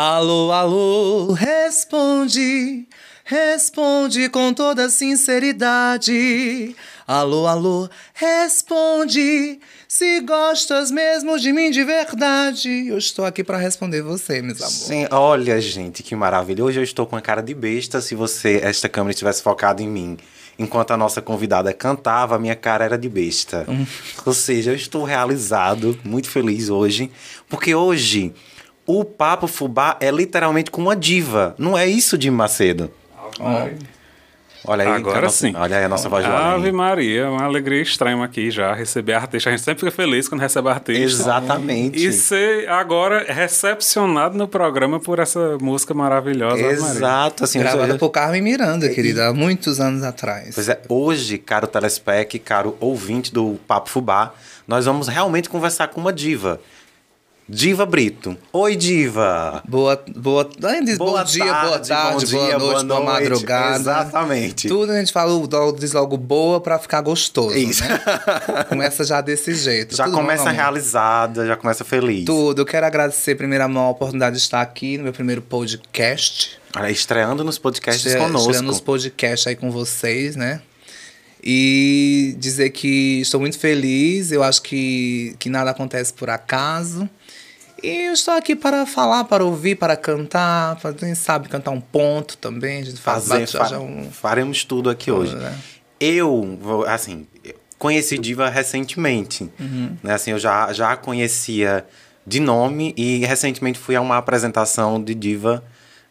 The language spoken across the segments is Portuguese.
Alô, alô, responde, responde com toda sinceridade. Alô, alô, responde, se gostas mesmo de mim de verdade. Eu estou aqui para responder você, meus amores. Sim, olha, gente, que maravilha. Hoje eu estou com a cara de besta. Se você, esta câmera estivesse focada em mim, enquanto a nossa convidada cantava, a minha cara era de besta. Hum. Ou seja, eu estou realizado, muito feliz hoje, porque hoje o Papo Fubá é literalmente com uma diva. Não é isso, Jim Macedo? Olha aí, Agora a nossa- sim. Olha aí a nossa voz Ave. Maria, uma alegria extrema aqui já, receber artista. A gente sempre fica feliz quando recebe artista. Exatamente. E ser agora recepcionado no programa por essa música maravilhosa. Ave Maria. Exato, assim, Gravada hoje- por Carmen Miranda, querida, há muitos anos atrás. Pois é, hoje, caro telespec, caro ouvinte do Papo Fubá, nós vamos realmente conversar com uma diva. Diva Brito. Oi, diva! Boa, boa, diz Boa bom dia, boa tarde, tarde, bom boa dia, noite, boa boa, noite. madrugada. Exatamente. Tudo a gente fala, logo- diz logo boa pra ficar gostoso. Isso. Né? Começa já desse jeito. Já Tudo bom, começa amor? realizada, já começa feliz. Tudo. Eu quero agradecer primeiro a maior oportunidade de estar aqui no meu primeiro podcast. Olha, estreando nos podcasts Estre- conosco. Estreando os podcasts aí com vocês, né? E dizer que estou muito feliz. Eu acho que, que nada acontece por acaso. E eu estou aqui para falar, para ouvir, para cantar, para quem sabe cantar um ponto também. Fazer, bate- fa- um- Faremos tudo aqui hoje. né? Eu, vou- assim, conheci Diva recentemente. Uhum. Né? Assim, eu já, já a conhecia de nome e recentemente fui a uma apresentação de Diva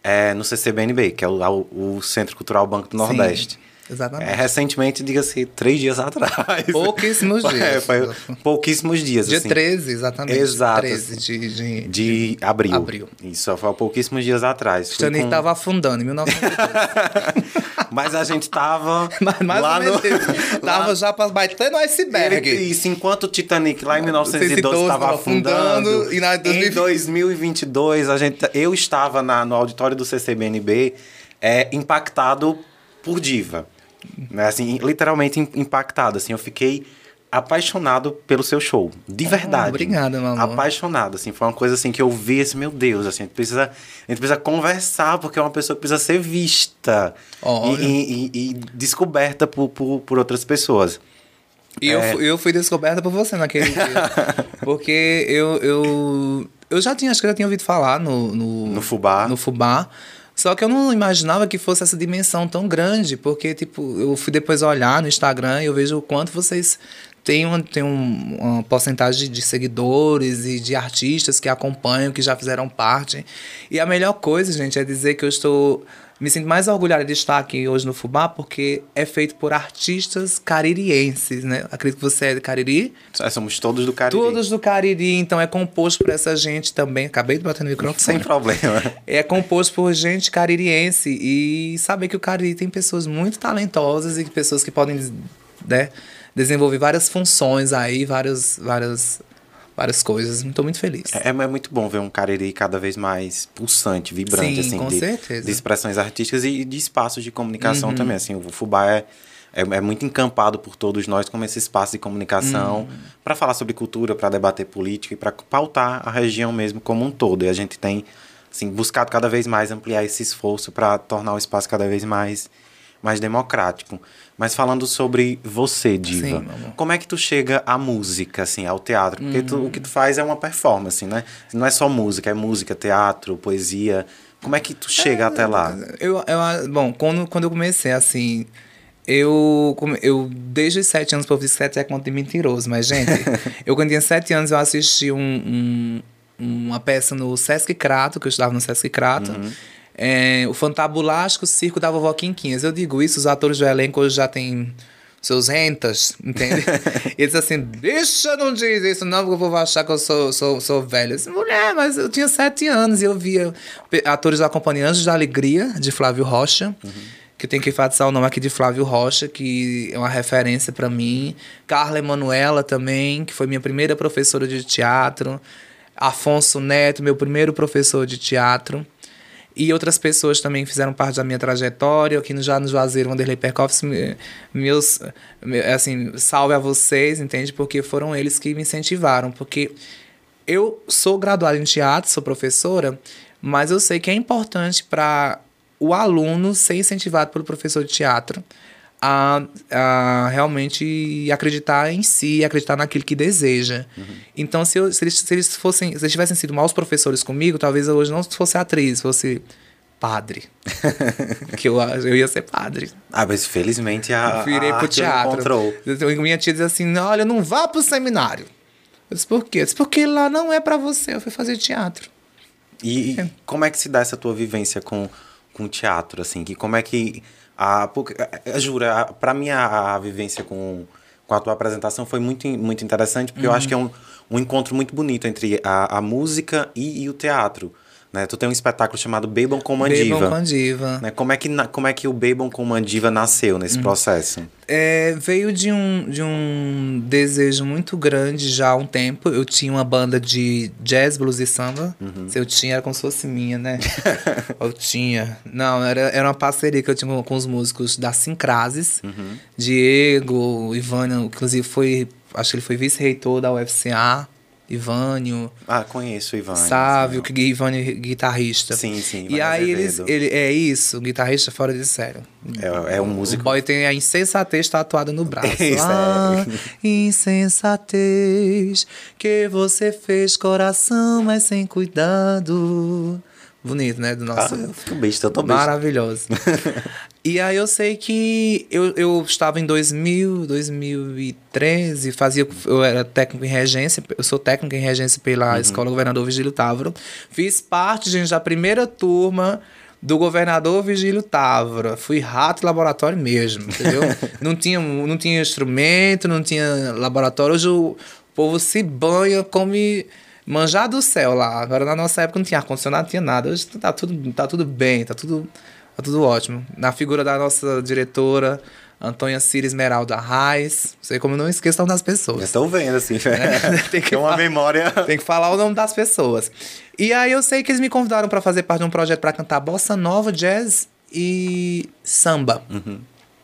é, no CCBNB, que é o, o Centro Cultural Banco do Nordeste. Exatamente. É, recentemente, diga-se, três dias atrás. Pouquíssimos É, dias. foi pouquíssimos dias. Dia assim. 13, exatamente. Exato. 13 de, de, De abril. Abril. Isso, foi pouquíssimos dias atrás. Fui Titanic com- estava afundando em 1982. Mas a gente tava Mas mais lá ou menos no... Tava já pra- batendo o iceberg. Ele, isso, enquanto o Titanic lá em 1912 estava tava afundando, afundando, e na em 2020 2022 a gente, eu estava na, no auditório do CCBNB é, impactado por Diva. Né? Assim, literalmente im- impactado. Assim, eu fiquei apaixonado pelo seu show. De verdade. obrigado, meu amor. Apaixonado. Assim, foi uma coisa assim que eu vi assim, meu Deus, assim, a gente precisa, a gente precisa conversar, porque é uma pessoa que precisa ser vista e, e- e- e descoberta por, por, por outras pessoas. E eu, É. fui- eu fui descoberta por você naquele dia. Porque eu, eu, eu já tinha, acho que eu já tinha ouvido falar no, no, No Fubá. No Fubá. Só que eu não imaginava que fosse essa dimensão tão grande, porque, tipo, eu fui depois olhar no Instagram e eu vejo o quanto vocês têm, uma, têm um- uma porcentagem de seguidores e de artistas que acompanham, que já fizeram parte. E a melhor coisa, gente, é dizer que eu estou. Me sinto mais orgulhada de estar aqui hoje no Fubá, porque é feito por artistas caririenses, né? Acredito que você é de Cariri. É, Somos todos do Cariri. Todos do Cariri, então é composto por essa gente também. Acabei de bater no microfone. Sem problema. É composto por gente caririense e saber que o Cariri tem pessoas muito talentosas e pessoas que podem né, desenvolver várias funções aí, várias, várias, várias coisas. Estou muito feliz. É, é muito bom ver um Cariri cada vez mais pulsante, vibrante, Sim, assim, com de, certeza. Uhum. de expressões artísticas e de espaços de comunicação também. Assim, o Fubá é, é, é muito encampado por todos nós como esse espaço de comunicação Uhum. para falar sobre cultura, para debater política e para pautar a região mesmo como um todo. E a gente tem assim, buscado cada vez mais ampliar esse esforço para tornar o espaço cada vez mais mais democrático. Mas falando sobre você, Diva, Sim, como é que tu chega à música, assim, ao teatro? Porque tu- Hum. o que tu faz é uma performance, né? Não é só música, é música, teatro, poesia. Como é que tu chega até lá? Eu, eu, bom, quando, quando eu comecei, assim, eu, eu desde os sete anos, o povo diz que sete é conta de mentiroso, mas, gente, eu quando tinha sete anos, eu assisti um, um- uma peça no Sesc Crato, que eu estudava no Sesc Crato, é, o Fantabulástico Circo da Vovó Quinquinhas. Eu digo isso, os atores do elenco hoje já têm seus rentas, entende? e eles assim, bicha, não diz isso não, porque povo vai achar que eu sou, sou, sou velho. Eu disse, mulher, mas eu tinha sete anos e eu via atores acompanhando Anjos da Alegria, de Flávio Rocha, que eu tenho que enfatizar o nome aqui de Flávio Rocha, que é uma referência para mim. Carla Emanuela também, que foi minha primeira professora de teatro. Afonso Neto, meu primeiro professor de teatro. E outras pessoas também fizeram parte da minha trajetória. Aqui no, já no Juazeiro, Vanderlei Percoffs, me- meus, me- assim, salve a vocês, entende? Porque foram eles que me incentivaram. Porque eu sou graduada em teatro, sou professora, Mas eu sei que é importante para o aluno ser incentivado pelo professor de teatro a, a realmente acreditar em si, acreditar naquilo que deseja. Uhum. Então, se, eu, se, eles, se eles fossem, se eles tivessem sido maus professores comigo, talvez eu hoje não fosse atriz, fosse padre. que eu, eu ia ser padre. Ah, mas felizmente a, eu virei a pro teatro. encontrou. Minha tia diz assim: olha, não vá pro seminário. Eu disse, por quê? Eu disse, porque lá não é para você, eu fui fazer teatro. E, é. como é que se dá essa tua vivência com, com teatro, assim? Que como é que... A, jura, para mim a, a, vivência com, com a tua apresentação foi muito, muito interessante, porque uhum. eu acho que é um, um encontro muito bonito entre a, a música e, e o teatro. Né? Tu tem um espetáculo chamado Bebam com Mandiva. Bebam com Mandiva. Né? Como, é que, como é que o Bebam com Mandiva nasceu nesse uhum. processo? É, veio de um, de um desejo muito grande já há um tempo. Eu tinha uma banda de jazz, blues e samba. Uhum. Se eu tinha, era como se fosse minha, né? eu tinha. Não, era, era uma parceria que eu tinha com, com os músicos da Sincrases. Uhum. Diego, Ivana, inclusive foi... Acho que ele foi vice-reitor da UFCA. Ivânio. Ah, conheço o Ivânio. Sávio, que Ivânio é guitarrista. Sim, sim. E aí eles, ele é isso, guitarrista fora de sério. É, é um músico. O boy tem a insensatez tatuada no braço. É, ah, insensatez que você fez coração, mas sem cuidado. Bonito, né? Do nosso. Ah, eu fico besta, eu besta. Maravilhoso. e aí eu sei que eu, eu estava em 2000, 2013, fazia, eu era técnico em regência, eu sou técnico em regência pela uhum. Escola Governador Vigílio Távora. Fiz parte, gente, da primeira turma do governador Vigílio Távora. Fui rato laboratório mesmo, entendeu? não, tinha, não tinha instrumento, não tinha laboratório. Hoje o povo se banha, come manjar do céu lá. Agora na nossa época não tinha ar-condicionado, não tinha nada. Hoje tá tudo, tá tudo bem, tá tudo, tá tudo ótimo. Na figura da nossa diretora, Antônia Cira Esmeralda Reis. Sei como eu não esqueço o nome das pessoas. Estou vendo, assim. É, tem que uma memória. Tem que falar o nome das pessoas. E aí eu sei que eles me convidaram para fazer parte de um projeto para cantar bossa nova, jazz e samba. Uhum.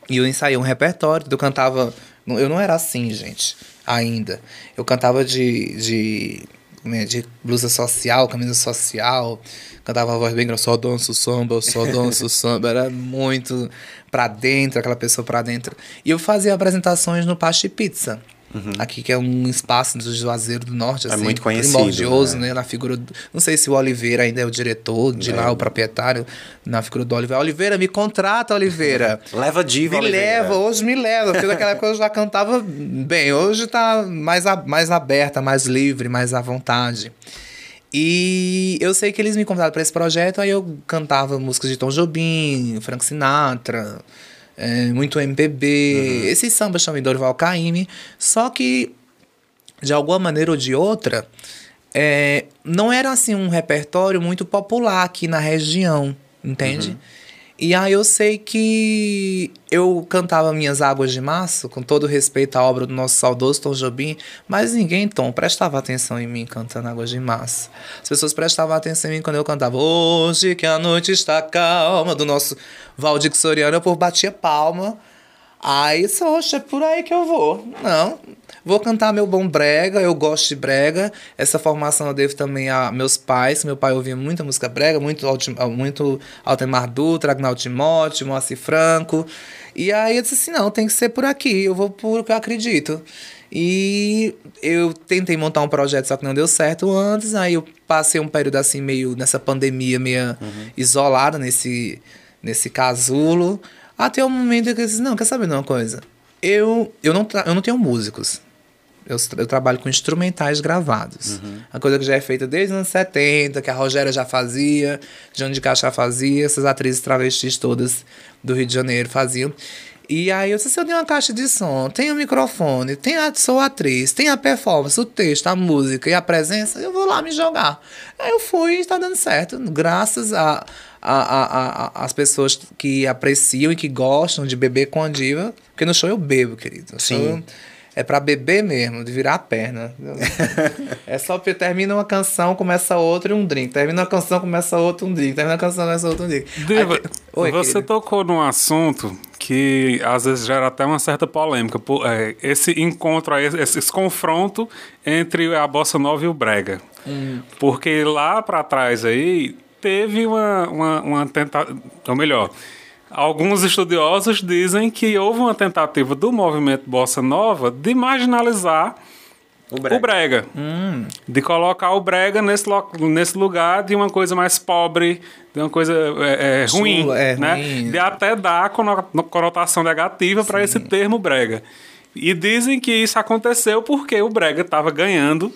E eu ensaiei um repertório. Eu cantava. Eu não era assim, gente, ainda. Eu cantava de, de né, de blusa social, camisa social, cantava a voz bem grossa, só danço samba, só danço samba, era muito pra dentro, aquela pessoa pra dentro. E eu fazia apresentações no Paste Pizza. Uhum. Aqui, que é um espaço do Juazeiro do Norte, é assim, é muito conhecido, primordioso, né? né? Na figura. Do, não sei se o Oliveira ainda é o diretor de é. lá, o proprietário, na figura do Oliveira. Oliveira, me contrata, Oliveira. leva diva, Me Oliveira. leva, hoje me leva. Porque naquela coisa eu já cantava bem. Hoje tá mais, a, mais aberta, mais livre, mais à vontade. E eu sei que eles me convidaram para esse projeto, aí eu cantava músicas de Tom Jobim, Frank Sinatra é, muito MPB, uhum. esses sambas também, Dorival Caymmi. Só que, de alguma maneira ou de outra, é, não era assim um repertório muito popular aqui na região, entende? Uhum. E aí eu sei que eu cantava Minhas Águas de Março, com todo respeito à obra do nosso saudoso Tom Jobim, mas ninguém, Tom, prestava atenção em mim cantando Águas de Março. As pessoas prestavam atenção em mim quando eu cantava Hoje que a noite está calma, do nosso Valdir Soriano, eu por batia palma. Aí, oxe, é por aí que eu vou. Não, Vou cantar meu bom brega, eu gosto de brega. Essa formação eu devo também a meus pais. Meu pai ouvia muita música brega, muito, muito Altemar Dutra, Agnaldo Timóteo, Moacir Franco. E aí eu disse assim, não, tem que ser por aqui, eu vou por o que eu acredito. E eu tentei montar um projeto, só que não deu certo antes. Aí eu passei um período assim, meio nessa pandemia, meio uhum. isolada nesse, nesse casulo. Até o momento que eu disse, não, quer saber de uma coisa? Eu, eu, não, eu não tenho músicos. Eu, eu, trabalho com instrumentais gravados. Uhum. A coisa que já é feita desde os anos 70, que a Rogéria já fazia, João de Caixa fazia, essas atrizes travestis todas do Rio de Janeiro faziam. E aí eu disse, eu tenho uma caixa de som, tenho um microfone, tenho a, sou atriz, tenho a performance, o texto, a música e a presença, eu vou lá me jogar. Aí eu fui e está dando certo, graças a, a, a, a, as pessoas que apreciam e que gostam de beber com a diva, porque no show eu bebo, querido. Sim. É para beber mesmo, de virar a perna. é só porque termina uma canção, começa outra e um drink. Termina uma canção, começa outra um drink. Termina uma canção, começa outro um drink. Diva, Oi, você querida. tocou num assunto que às vezes gera até uma certa polêmica. É, esse encontro, esse, esse confronto entre a bossa nova e o brega. Hum. Porque lá para trás aí teve uma, uma, uma tentativa. Ou melhor, alguns estudiosos dizem que houve uma tentativa do movimento Bossa Nova de marginalizar o brega. O brega. Hum. De colocar o brega nesse, nesse lugar de uma coisa mais pobre, de uma coisa é, é, ruim, é, né? Ruim. De até dar conotação negativa para esse termo brega. E dizem que isso aconteceu porque o brega estava ganhando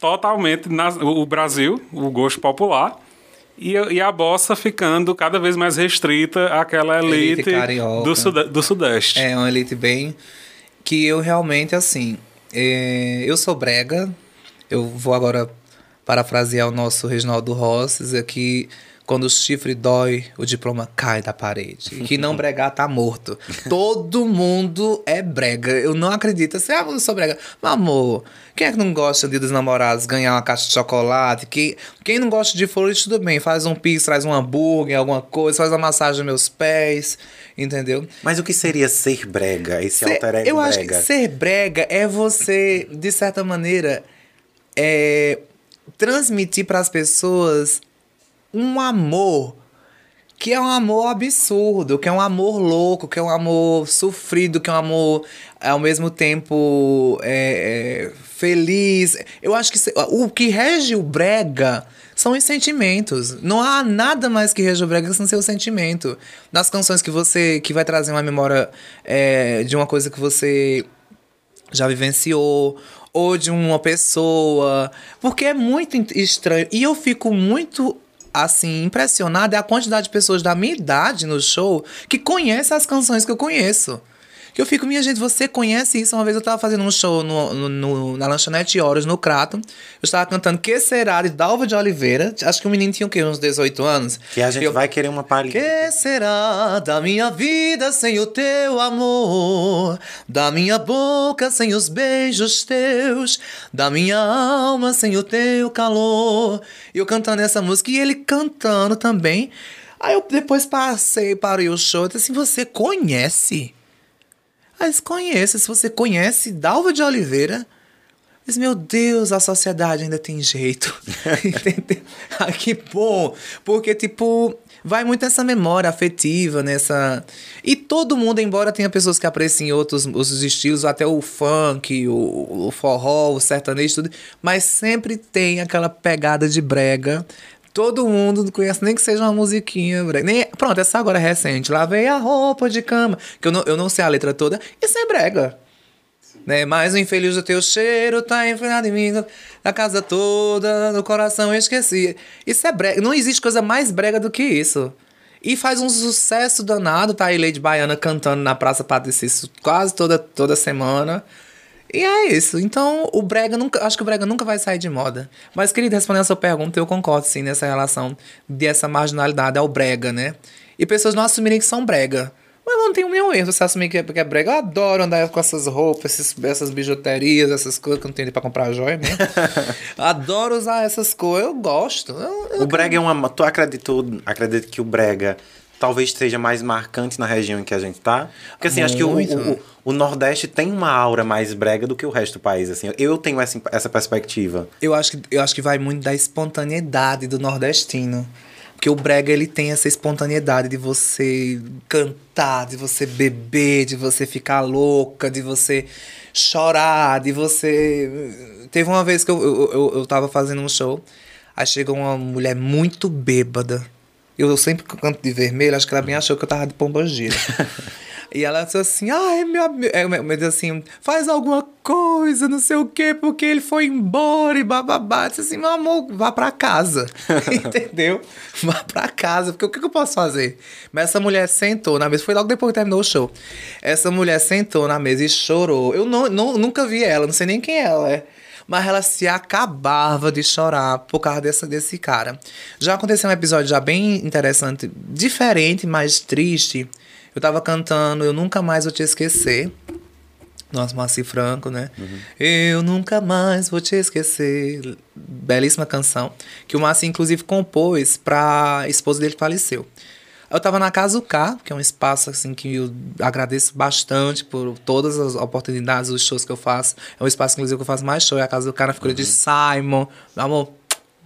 totalmente na, o Brasil, o gosto popular, e, e, a bossa ficando cada vez mais restrita àquela elite, elite do, sude, do Sudeste. É, uma elite bem... Que eu realmente, assim... É, eu sou brega. Eu vou agora parafrasear o nosso Reginaldo Rosses aqui. Quando o chifre dói, o diploma cai da parede. E que não bregar tá morto. Todo mundo é brega. Eu não acredito. Assim, ah, eu sou brega. Meu amor, quem é que não gosta de dos namorados ganhar uma caixa de chocolate? Quem, quem não gosta de flores, tudo bem. Faz um pix, traz um hambúrguer, alguma coisa, faz uma massagem nos meus pés, entendeu? Mas o que seria ser brega? Esse ser, alter ego Eu brega? acho que ser brega é você, de certa maneira, é, transmitir para as pessoas um amor que é um amor absurdo, que é um amor louco, que é um amor sofrido, que é um amor ao mesmo tempo é, é, feliz. Eu acho que o que rege o brega são os sentimentos. Não há nada mais que rege o brega sem ser o sentimento. Nas canções que você que vai trazer uma memória é, de uma coisa que você já vivenciou ou de uma pessoa, porque é muito estranho. E eu fico muito assim, impressionada é a quantidade de pessoas da minha idade no show que conhecem as canções que eu conheço. Que eu fico, minha gente, você conhece isso? Uma vez eu tava fazendo um show no, no, no na lanchonete Horas, no Crato. Eu estava cantando Que Será de Dalva de Oliveira. Acho que o menino tinha o quê? Uns 18 anos. Que a gente eu, vai querer uma palhinha. Que será da minha vida sem o teu amor? Da minha boca sem os beijos teus? Da minha alma sem o teu calor? E eu cantando essa música e ele cantando também. Aí eu depois passei para o show e disse assim: Você conhece? Mas conheça, se você conhece Dalva de Oliveira, mas, meu Deus, a sociedade ainda tem jeito. Entendeu? Ah, que bom. Porque, tipo, vai muito essa memória afetiva, nessa. E todo mundo, embora tenha pessoas que apreciem outros, outros estilos, até o funk, o, o forró, o sertanejo, tudo, mas sempre tem aquela pegada de brega Todo mundo conhece, nem que seja uma musiquinha. Nem, pronto, essa agora é recente. Lavei a roupa de cama. Que eu não, eu não sei a letra toda. Isso é brega. Né? Mas o infeliz do teu cheiro tá enfrenado em mim. Na casa toda, no coração eu esqueci. Isso é brega. Não existe coisa mais brega do que isso. E faz um sucesso danado. Tá aí Lady Baiana cantando na Praça Patricício quase toda, toda semana. E é isso. Então, o brega nunca, acho que o brega nunca vai sair de moda. Mas queria responder a sua pergunta, eu concordo sim nessa relação dessa marginalidade ao brega, né? E pessoas não assumirem que são brega. Mas não tem nenhum erro você assumir que é, que é brega. Eu adoro andar com essas roupas, esses, essas bijuterias, essas coisas que eu não tenho pra comprar joia mesmo. adoro usar essas coisas, eu gosto. Eu, eu o brega é uma. Tu acredita, acredita que o brega talvez seja mais marcante na região em que a gente tá. Porque assim, Muito. acho que o, o, o, Nordeste tem uma aura mais brega do que o resto do país, assim. Eu tenho essa, essa perspectiva. Eu acho, que, eu acho que vai muito da espontaneidade do nordestino. Porque o brega, ele tem essa espontaneidade de você cantar, de você beber, de você ficar louca, de você chorar, de você... Teve uma vez que eu, eu, eu, eu tava fazendo um show, aí chegou uma mulher muito bêbada, eu sempre canto de vermelho, acho que ela bem achou que eu tava de pombogira. e ela disse assim, ai, meu amigo, é, me assim, faz alguma coisa, não sei o quê, porque ele foi embora e bababá. Disse assim, meu amor, vá pra casa. Entendeu? Vá pra casa, porque o que, que eu posso fazer? Mas essa mulher sentou na mesa, foi logo depois que terminou o show. Essa mulher sentou na mesa e chorou. Eu não, não, nunca vi ela, não sei nem quem ela é mas ela se acabava de chorar por causa dessa, desse cara. Já aconteceu um episódio já bem interessante, diferente, mas triste. Eu tava cantando Eu Nunca Mais Vou Te Esquecer. Nossa, Marci Franco, né? Uhum. Eu nunca mais vou te esquecer. Belíssima canção. Que o Marci, inclusive, compôs pra esposa dele que faleceu. Eu estava na Casa K, que é um espaço assim que eu agradeço bastante por todas as oportunidades, os shows que eu faço. É um espaço, inclusive, que eu faço mais show. É a Casa do K na figura uhum. de Simon. Meu amor,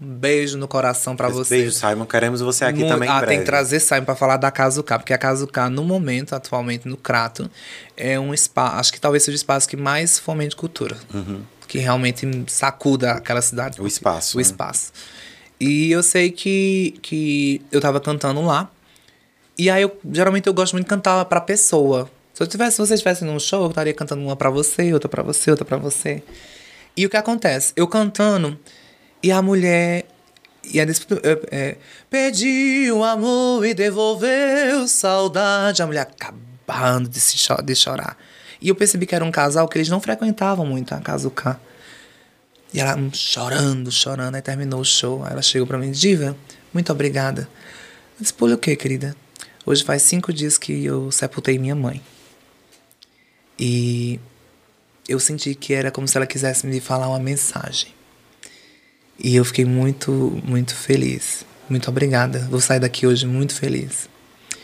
Um beijo no coração para você. Beijo, Simon. Queremos você aqui Muito, também. Ah, tem que trazer Simon para falar da Casa K, porque a Casa K, no momento, atualmente, no Crato, é um espaço. Acho que talvez seja o espaço que mais fomente cultura. Uhum. Que realmente sacuda aquela cidade. O espaço. O né? espaço. E eu sei que, que eu tava cantando lá. E aí, eu, geralmente, eu gosto muito de cantar pra pessoa. Se, eu tivesse, se você estivesse num show, eu estaria cantando uma pra você, outra pra você, outra pra você. E o que acontece? Eu cantando, e a mulher. E a é, é, pediu amor e devolveu saudade. A mulher acabando de, se cho de chorar. E eu percebi que era um casal que eles não frequentavam muito a casa do K. E ela hum, chorando, chorando. Aí terminou o show. Aí ela chegou pra mim: Diva, muito obrigada. Eu disse: o quê, querida? Hoje faz cinco dias que eu sepultei minha mãe. E eu senti que era como se ela quisesse me falar uma mensagem. E eu fiquei muito, muito feliz. Muito obrigada. Vou sair daqui hoje muito feliz.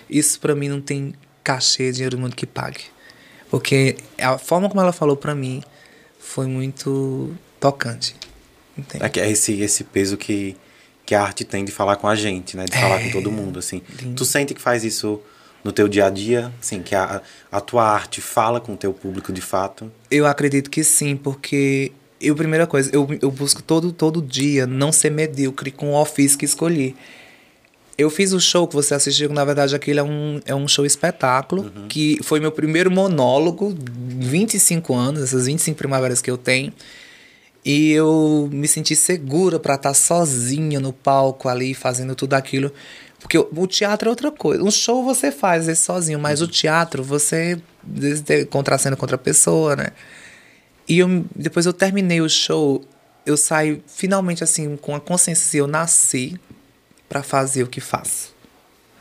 Isso para mim não tem cachê, dinheiro do mundo que pague. Porque a forma como ela falou para mim foi muito tocante. Entende? É esse, esse peso que, que a arte tem de falar com a gente, né? De é, falar com todo mundo, assim. Lindo. Tu sente que faz isso no teu dia a dia? Assim, que a, a tua arte fala com o teu público de fato? Eu acredito que sim, porque eu, primeira coisa, eu, eu busco todo, todo dia não ser medíocre com o ofício que escolhi. Eu fiz o show que você assistiu, na verdade aquele é um, é um show espetáculo, uhum. que foi meu primeiro monólogo, 25 anos, essas 25 primaveras que eu tenho. E eu me senti segura para estar sozinha no palco ali, fazendo tudo aquilo. Porque o teatro é outra coisa. Um show você faz vezes sozinho, mas uhum. o teatro você contracena com outra pessoa, né? E eu, depois eu terminei o show, eu saio finalmente assim com a consciência eu nasci para fazer o que faço.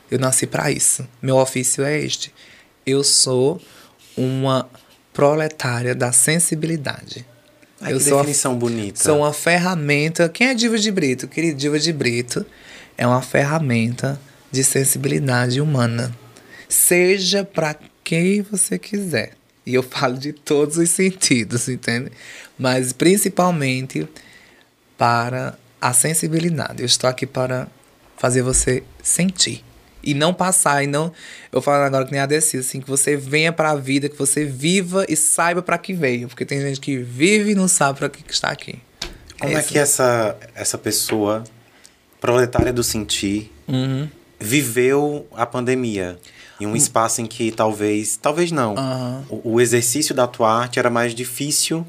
Eu nasci para isso. Meu ofício é este. Eu sou uma proletária da sensibilidade. Ai, eu que sou definição uma, bonita. Sou uma ferramenta. Quem é Diva de Brito? Querido, Diva de Brito é uma ferramenta de sensibilidade humana. Seja para quem você quiser. E eu falo de todos os sentidos, entende? Mas principalmente para a sensibilidade. Eu estou aqui para fazer você sentir. E não passar, e não. Eu falo agora que nem a Desi, assim, que você venha para a vida, que você viva e saiba para que veio. Porque tem gente que vive e não sabe para que está aqui. Como é que essa, essa pessoa proletária do sentir uhum. viveu a pandemia? Em um hum. espaço em que talvez. Talvez não. Uhum. O, o, exercício da tua arte era mais difícil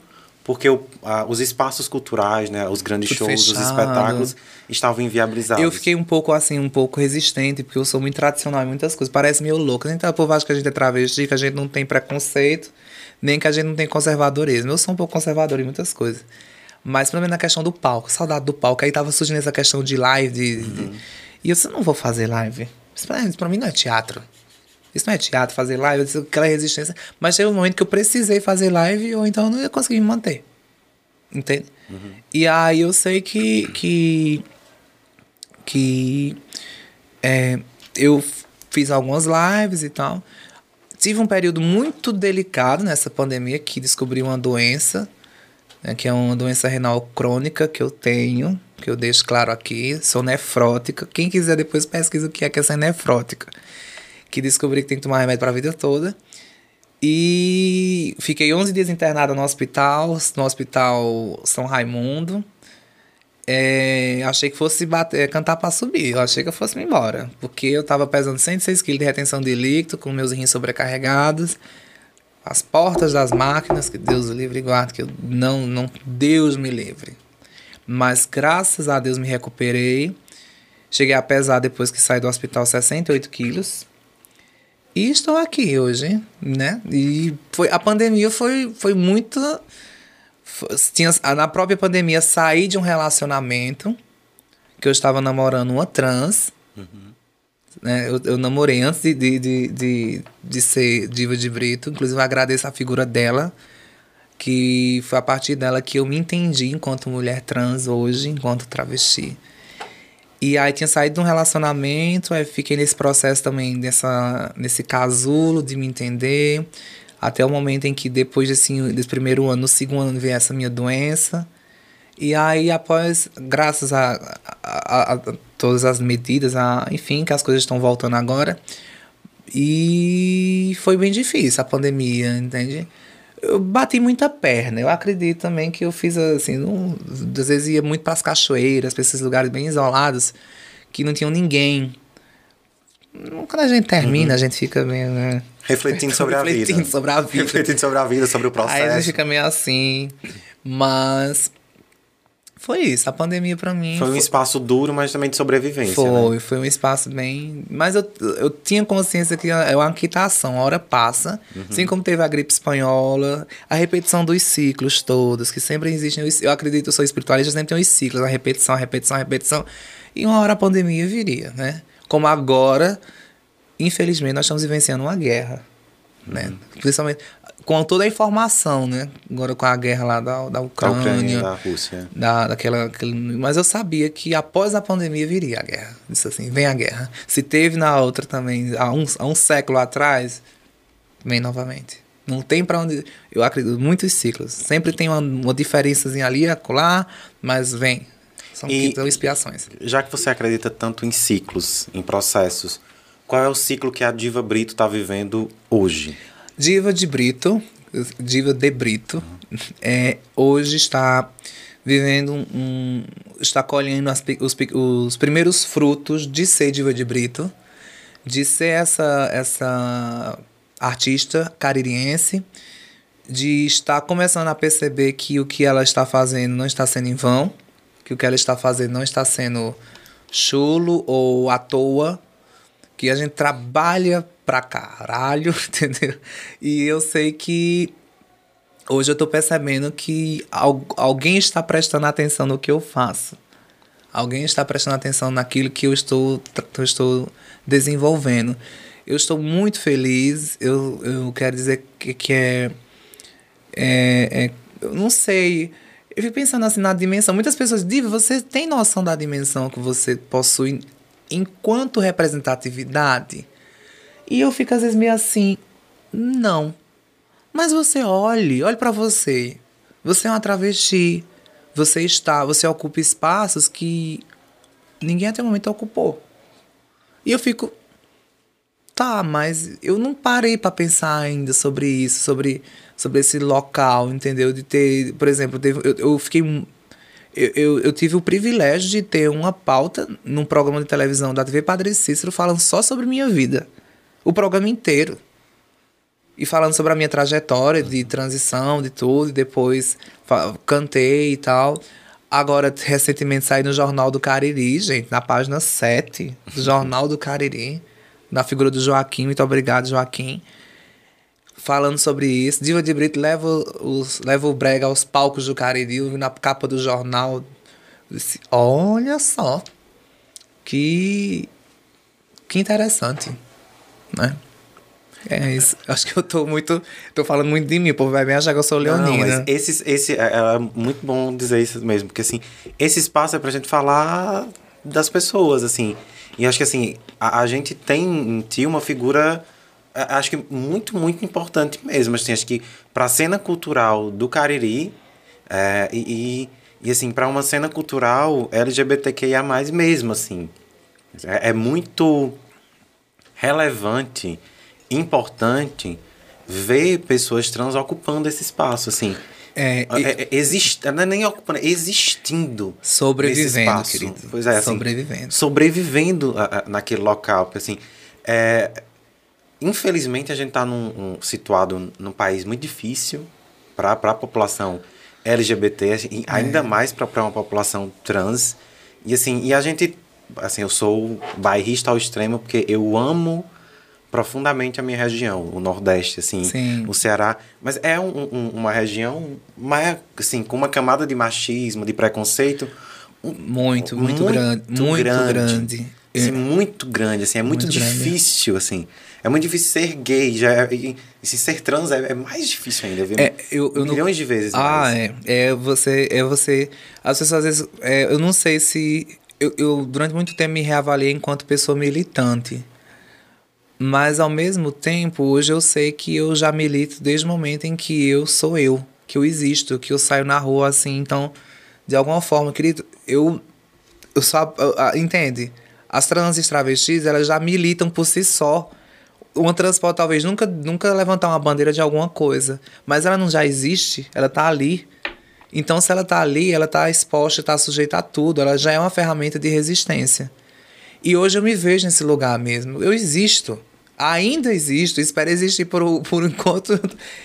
porque o, a, os espaços culturais, né, os grandes Tudo shows, fechado. os espetáculos estavam inviabilizados. Eu fiquei um pouco assim, um pouco resistente, porque eu sou muito tradicional em muitas coisas. Parece meio louco. Então, o povo acha que a gente é travesti, que a gente não tem preconceito, nem que a gente não tem conservadorismo. Eu sou um pouco conservador em muitas coisas. Mas, pelo menos na questão do palco, saudade do palco. Aí tava surgindo essa questão de live. De, uhum. de, e eu disse, não vou fazer live. Isso pra, isso pra mim não é teatro. Isso não é teatro, fazer live, disse, aquela resistência. Mas chegou um momento que eu precisei fazer live ou então eu não ia conseguir me manter. Entende? Uhum. E aí eu sei que. que. que. É, eu fiz algumas lives e tal. Tive um período muito delicado nessa pandemia que descobri uma doença, né, que é uma doença renal crônica que eu tenho, que eu deixo claro aqui. Sou nefrótica. Quem quiser depois pesquisa o que é que é essa nefrótica que descobri que tem que tomar remédio para a vida toda. E fiquei 11 dias internada no hospital, no hospital São Raimundo. É, achei que fosse bater, cantar para subir. Eu achei que eu fosse me embora. Porque eu tava pesando 106 kg de retenção de líquido, com meus rins sobrecarregados. As portas das máquinas, que Deus livre e guarde, que eu não, não, Deus me livre. Mas graças a Deus me recuperei. Cheguei a pesar depois que saí do hospital 68 quilos. E estou aqui hoje, né? E foi, a pandemia foi, foi muito. Foi, tinha, na própria pandemia, saí de um relacionamento que eu estava namorando uma trans. Uhum. Né? Eu, eu namorei antes de, de, de, de, de ser Diva de Brito. Inclusive, eu agradeço a figura dela, que foi a partir dela que eu me entendi enquanto mulher trans hoje, enquanto travesti. E aí tinha saído de um relacionamento, aí fiquei nesse processo também, dessa, nesse casulo de me entender. Até o momento em que depois desse, desse primeiro ano, no segundo ano veio essa minha doença. E aí, após, graças a, a, a, a todas as medidas, a, enfim, que as coisas estão voltando agora, e foi bem difícil a pandemia, entende? Eu bati muita perna. Eu acredito também que eu fiz assim, não, às vezes ia muito para as cachoeiras, para esses lugares bem isolados, que não tinham ninguém. Quando a gente termina, uhum. a gente fica meio, né? Refletindo sobre a vida. Refletindo sobre a vida. Refletindo sobre a vida, sobre o processo. Aí a gente fica meio assim. Mas foi isso, a pandemia para mim. Foi um espaço duro, mas também de sobrevivência. Foi, né? foi um espaço bem. Mas eu, eu tinha consciência que é uma quitação, a hora passa. Uhum. Assim como teve a gripe espanhola, a repetição dos ciclos todos, que sempre existem. Eu acredito, eu sou espiritualista, sempre tem os ciclos, a repetição, a repetição, a repetição. E uma hora a pandemia viria, né? Como agora, infelizmente, nós estamos vivenciando uma guerra. Né? Uhum. Principalmente com toda a informação, né? Agora com a guerra lá da, da Ucrânia. Da Ucrânia, da Rússia. Da, daquela, aquele, mas eu sabia que após a pandemia viria a guerra. Isso assim, vem a guerra. Se teve na outra também, há um, há um século atrás, vem novamente. Não tem para onde. Eu acredito, muitos ciclos. Sempre tem uma, uma diferençazinha ali, acolá, mas vem. São, e, são expiações. Já que você acredita tanto em ciclos, em processos, qual é o ciclo que a Diva Brito está vivendo hoje? Diva de Brito, Diva de Brito, é, hoje está vivendo um, está colhendo as, os, os primeiros frutos de ser Diva de Brito, de ser essa essa artista caririense, de estar começando a perceber que o que ela está fazendo não está sendo em vão, que o que ela está fazendo não está sendo chulo ou à toa, que a gente trabalha pra caralho, entendeu? E eu sei que hoje eu tô percebendo que alguém está prestando atenção no que eu faço. Alguém está prestando atenção naquilo que eu estou, eu estou desenvolvendo. Eu estou muito feliz. Eu, eu quero dizer que, que é, é, é. Eu não sei. Eu fico pensando assim na dimensão. Muitas pessoas dizem: você tem noção da dimensão que você possui enquanto representatividade? E eu fico às vezes meio assim, não. Mas você olhe, olhe para você. Você é uma travesti. Você está, você ocupa espaços que ninguém até o momento ocupou. E eu fico, tá, mas eu não parei para pensar ainda sobre isso, sobre, sobre esse local, entendeu? De ter, por exemplo, eu, eu fiquei. Eu, eu, eu, tive o privilégio de ter uma pauta num programa de televisão da TV Padre Cícero falando só sobre minha vida o programa inteiro. E falando sobre a minha trajetória de transição, de tudo, e depois cantei e tal. Agora, recentemente saí no Jornal do Cariri, gente, na página 7 do Jornal do Cariri, na figura do Joaquim. Muito obrigado, Joaquim. Falando sobre isso. Diva de Brito leva, os, leva o brega aos palcos do Cariri, na capa do jornal. Disse, Olha só, que, que interessante né? É isso. Acho que eu tô muito. tô falando muito de mim, o povo vai me achar que eu sou leonina. Não, mas esse, esse é, é, muito bom dizer isso mesmo, porque assim, esse espaço é pra gente falar das pessoas, assim. E acho que assim, a, a gente tem em ti uma figura acho que muito, muito importante mesmo. Assim, acho que para a cena cultural do Cariri é, e, e, assim, para uma cena cultural LGBTQIA+, mesmo, assim. É, é muito relevante, importante ver pessoas trans ocupando esse espaço, assim. É, e, é, é exist, não é nem ocupando, é existindo. Sobrevivendo, querido. Pois é, assim, sobrevivendo. Sobrevivendo a, a, naquele local. Porque, assim, é, infelizmente a gente está num, um, situado num país muito difícil para a população LGBT, assim, ainda é. mais para uma população trans. E assim, e a gente assim, eu sou bairrista ao extremo porque eu amo profundamente a minha região, o Nordeste, assim, Sim. o Ceará. Mas é um, um, uma região, mais, assim, com uma camada de machismo, de preconceito. Muito, muito, muito grande. Muito grande. grande. Assim, é. Muito grande, assim, é muito, muito difícil, grande. assim. É muito difícil ser gay, já é, e, se ser trans é, é, mais difícil ainda, viu? É, eu, eu Milhões não... de vezes. Ah, mais. é. É você, é você. As pessoas às vezes. É, eu não sei se eu, eu durante muito tempo me reavaliei enquanto pessoa militante. Mas ao mesmo tempo, hoje eu sei que eu já milito desde o momento em que eu sou eu, que eu existo, que eu saio na rua assim, então de alguma forma, querido, eu, eu só. entende? As trans e travestis, elas já militam por si só. Uma transporte talvez nunca, nunca levantar uma bandeira de alguma coisa, mas ela não já existe, ela tá ali. Então, se ela tá ali, ela tá exposta, tá sujeita a tudo, ela já é uma ferramenta de resistência. E hoje eu me vejo nesse lugar mesmo. Eu existo. Ainda existo, espero existir por, por enquanto,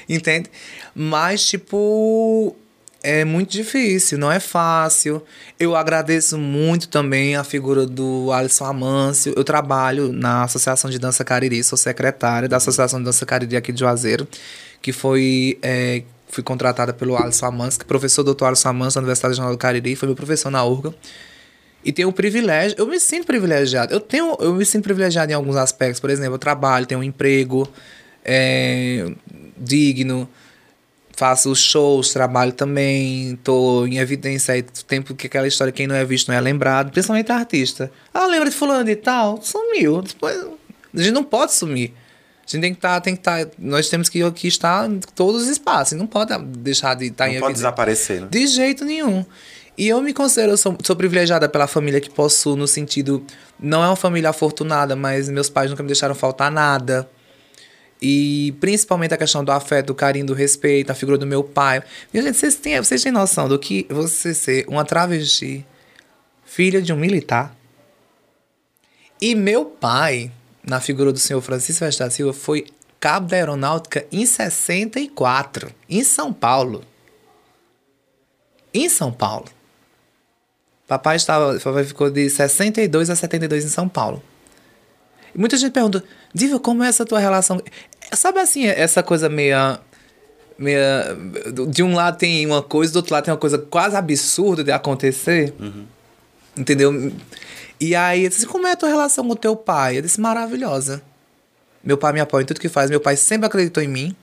entende? Mas, tipo, é muito difícil, não é fácil. Eu agradeço muito também a figura do Alisson Amâncio. Eu trabalho na Associação de Dança Cariri, sou secretária da Associação de Dança Cariri aqui de Juazeiro, que foi. É, fui contratada pelo Alisson Amâncio, que é professor doutor Alisson Amâncio da Universidade Regional do Cariri, foi meu professor na URGA. E tenho o privilégio, eu me sinto privilegiado. Eu tenho, eu me sinto privilegiado em alguns aspectos. Por exemplo, eu trabalho, tenho um emprego é, digno faço shows, trabalho também, tô em evidência aí do tempo que aquela história, quem não é visto não é lembrado, principalmente artista. Ah, lembra de fulano e tal? Sumiu. Depois, a gente não pode sumir. A gente tem que estar, tá, tem que estar, tá, nós temos que, que estar em todos os espaços, não pode deixar de estar tá não em pode evidência. desaparecer, né? De jeito nenhum. E eu me considero, eu sou, sou privilegiada pela família que possuo, no sentido, não é uma família afortunada, mas meus pais nunca me deixaram faltar nada. E principalmente a questão do afeto, do carinho, do respeito, a figura do meu pai. Minha gente, vocês têm, vocês têm noção do que você ser uma travesti, filha de um militar? E meu pai, na figura do senhor Francisco Vesta da Silva, foi cabo da aeronáutica em 64, em São Paulo. Em São Paulo. Papai estava, ficou de 62 a 72 em São Paulo. Muita gente pergunta, Diva, como é essa tua relação? Sabe assim, essa coisa meia. meia de um lado tem uma coisa, do outro lado tem uma coisa quase absurda de acontecer. Uhum. Entendeu? E aí, eu disse, como é a tua relação com o teu pai? Eu disse, maravilhosa. Meu pai me apoia em tudo que faz. Meu pai sempre acreditou em mim.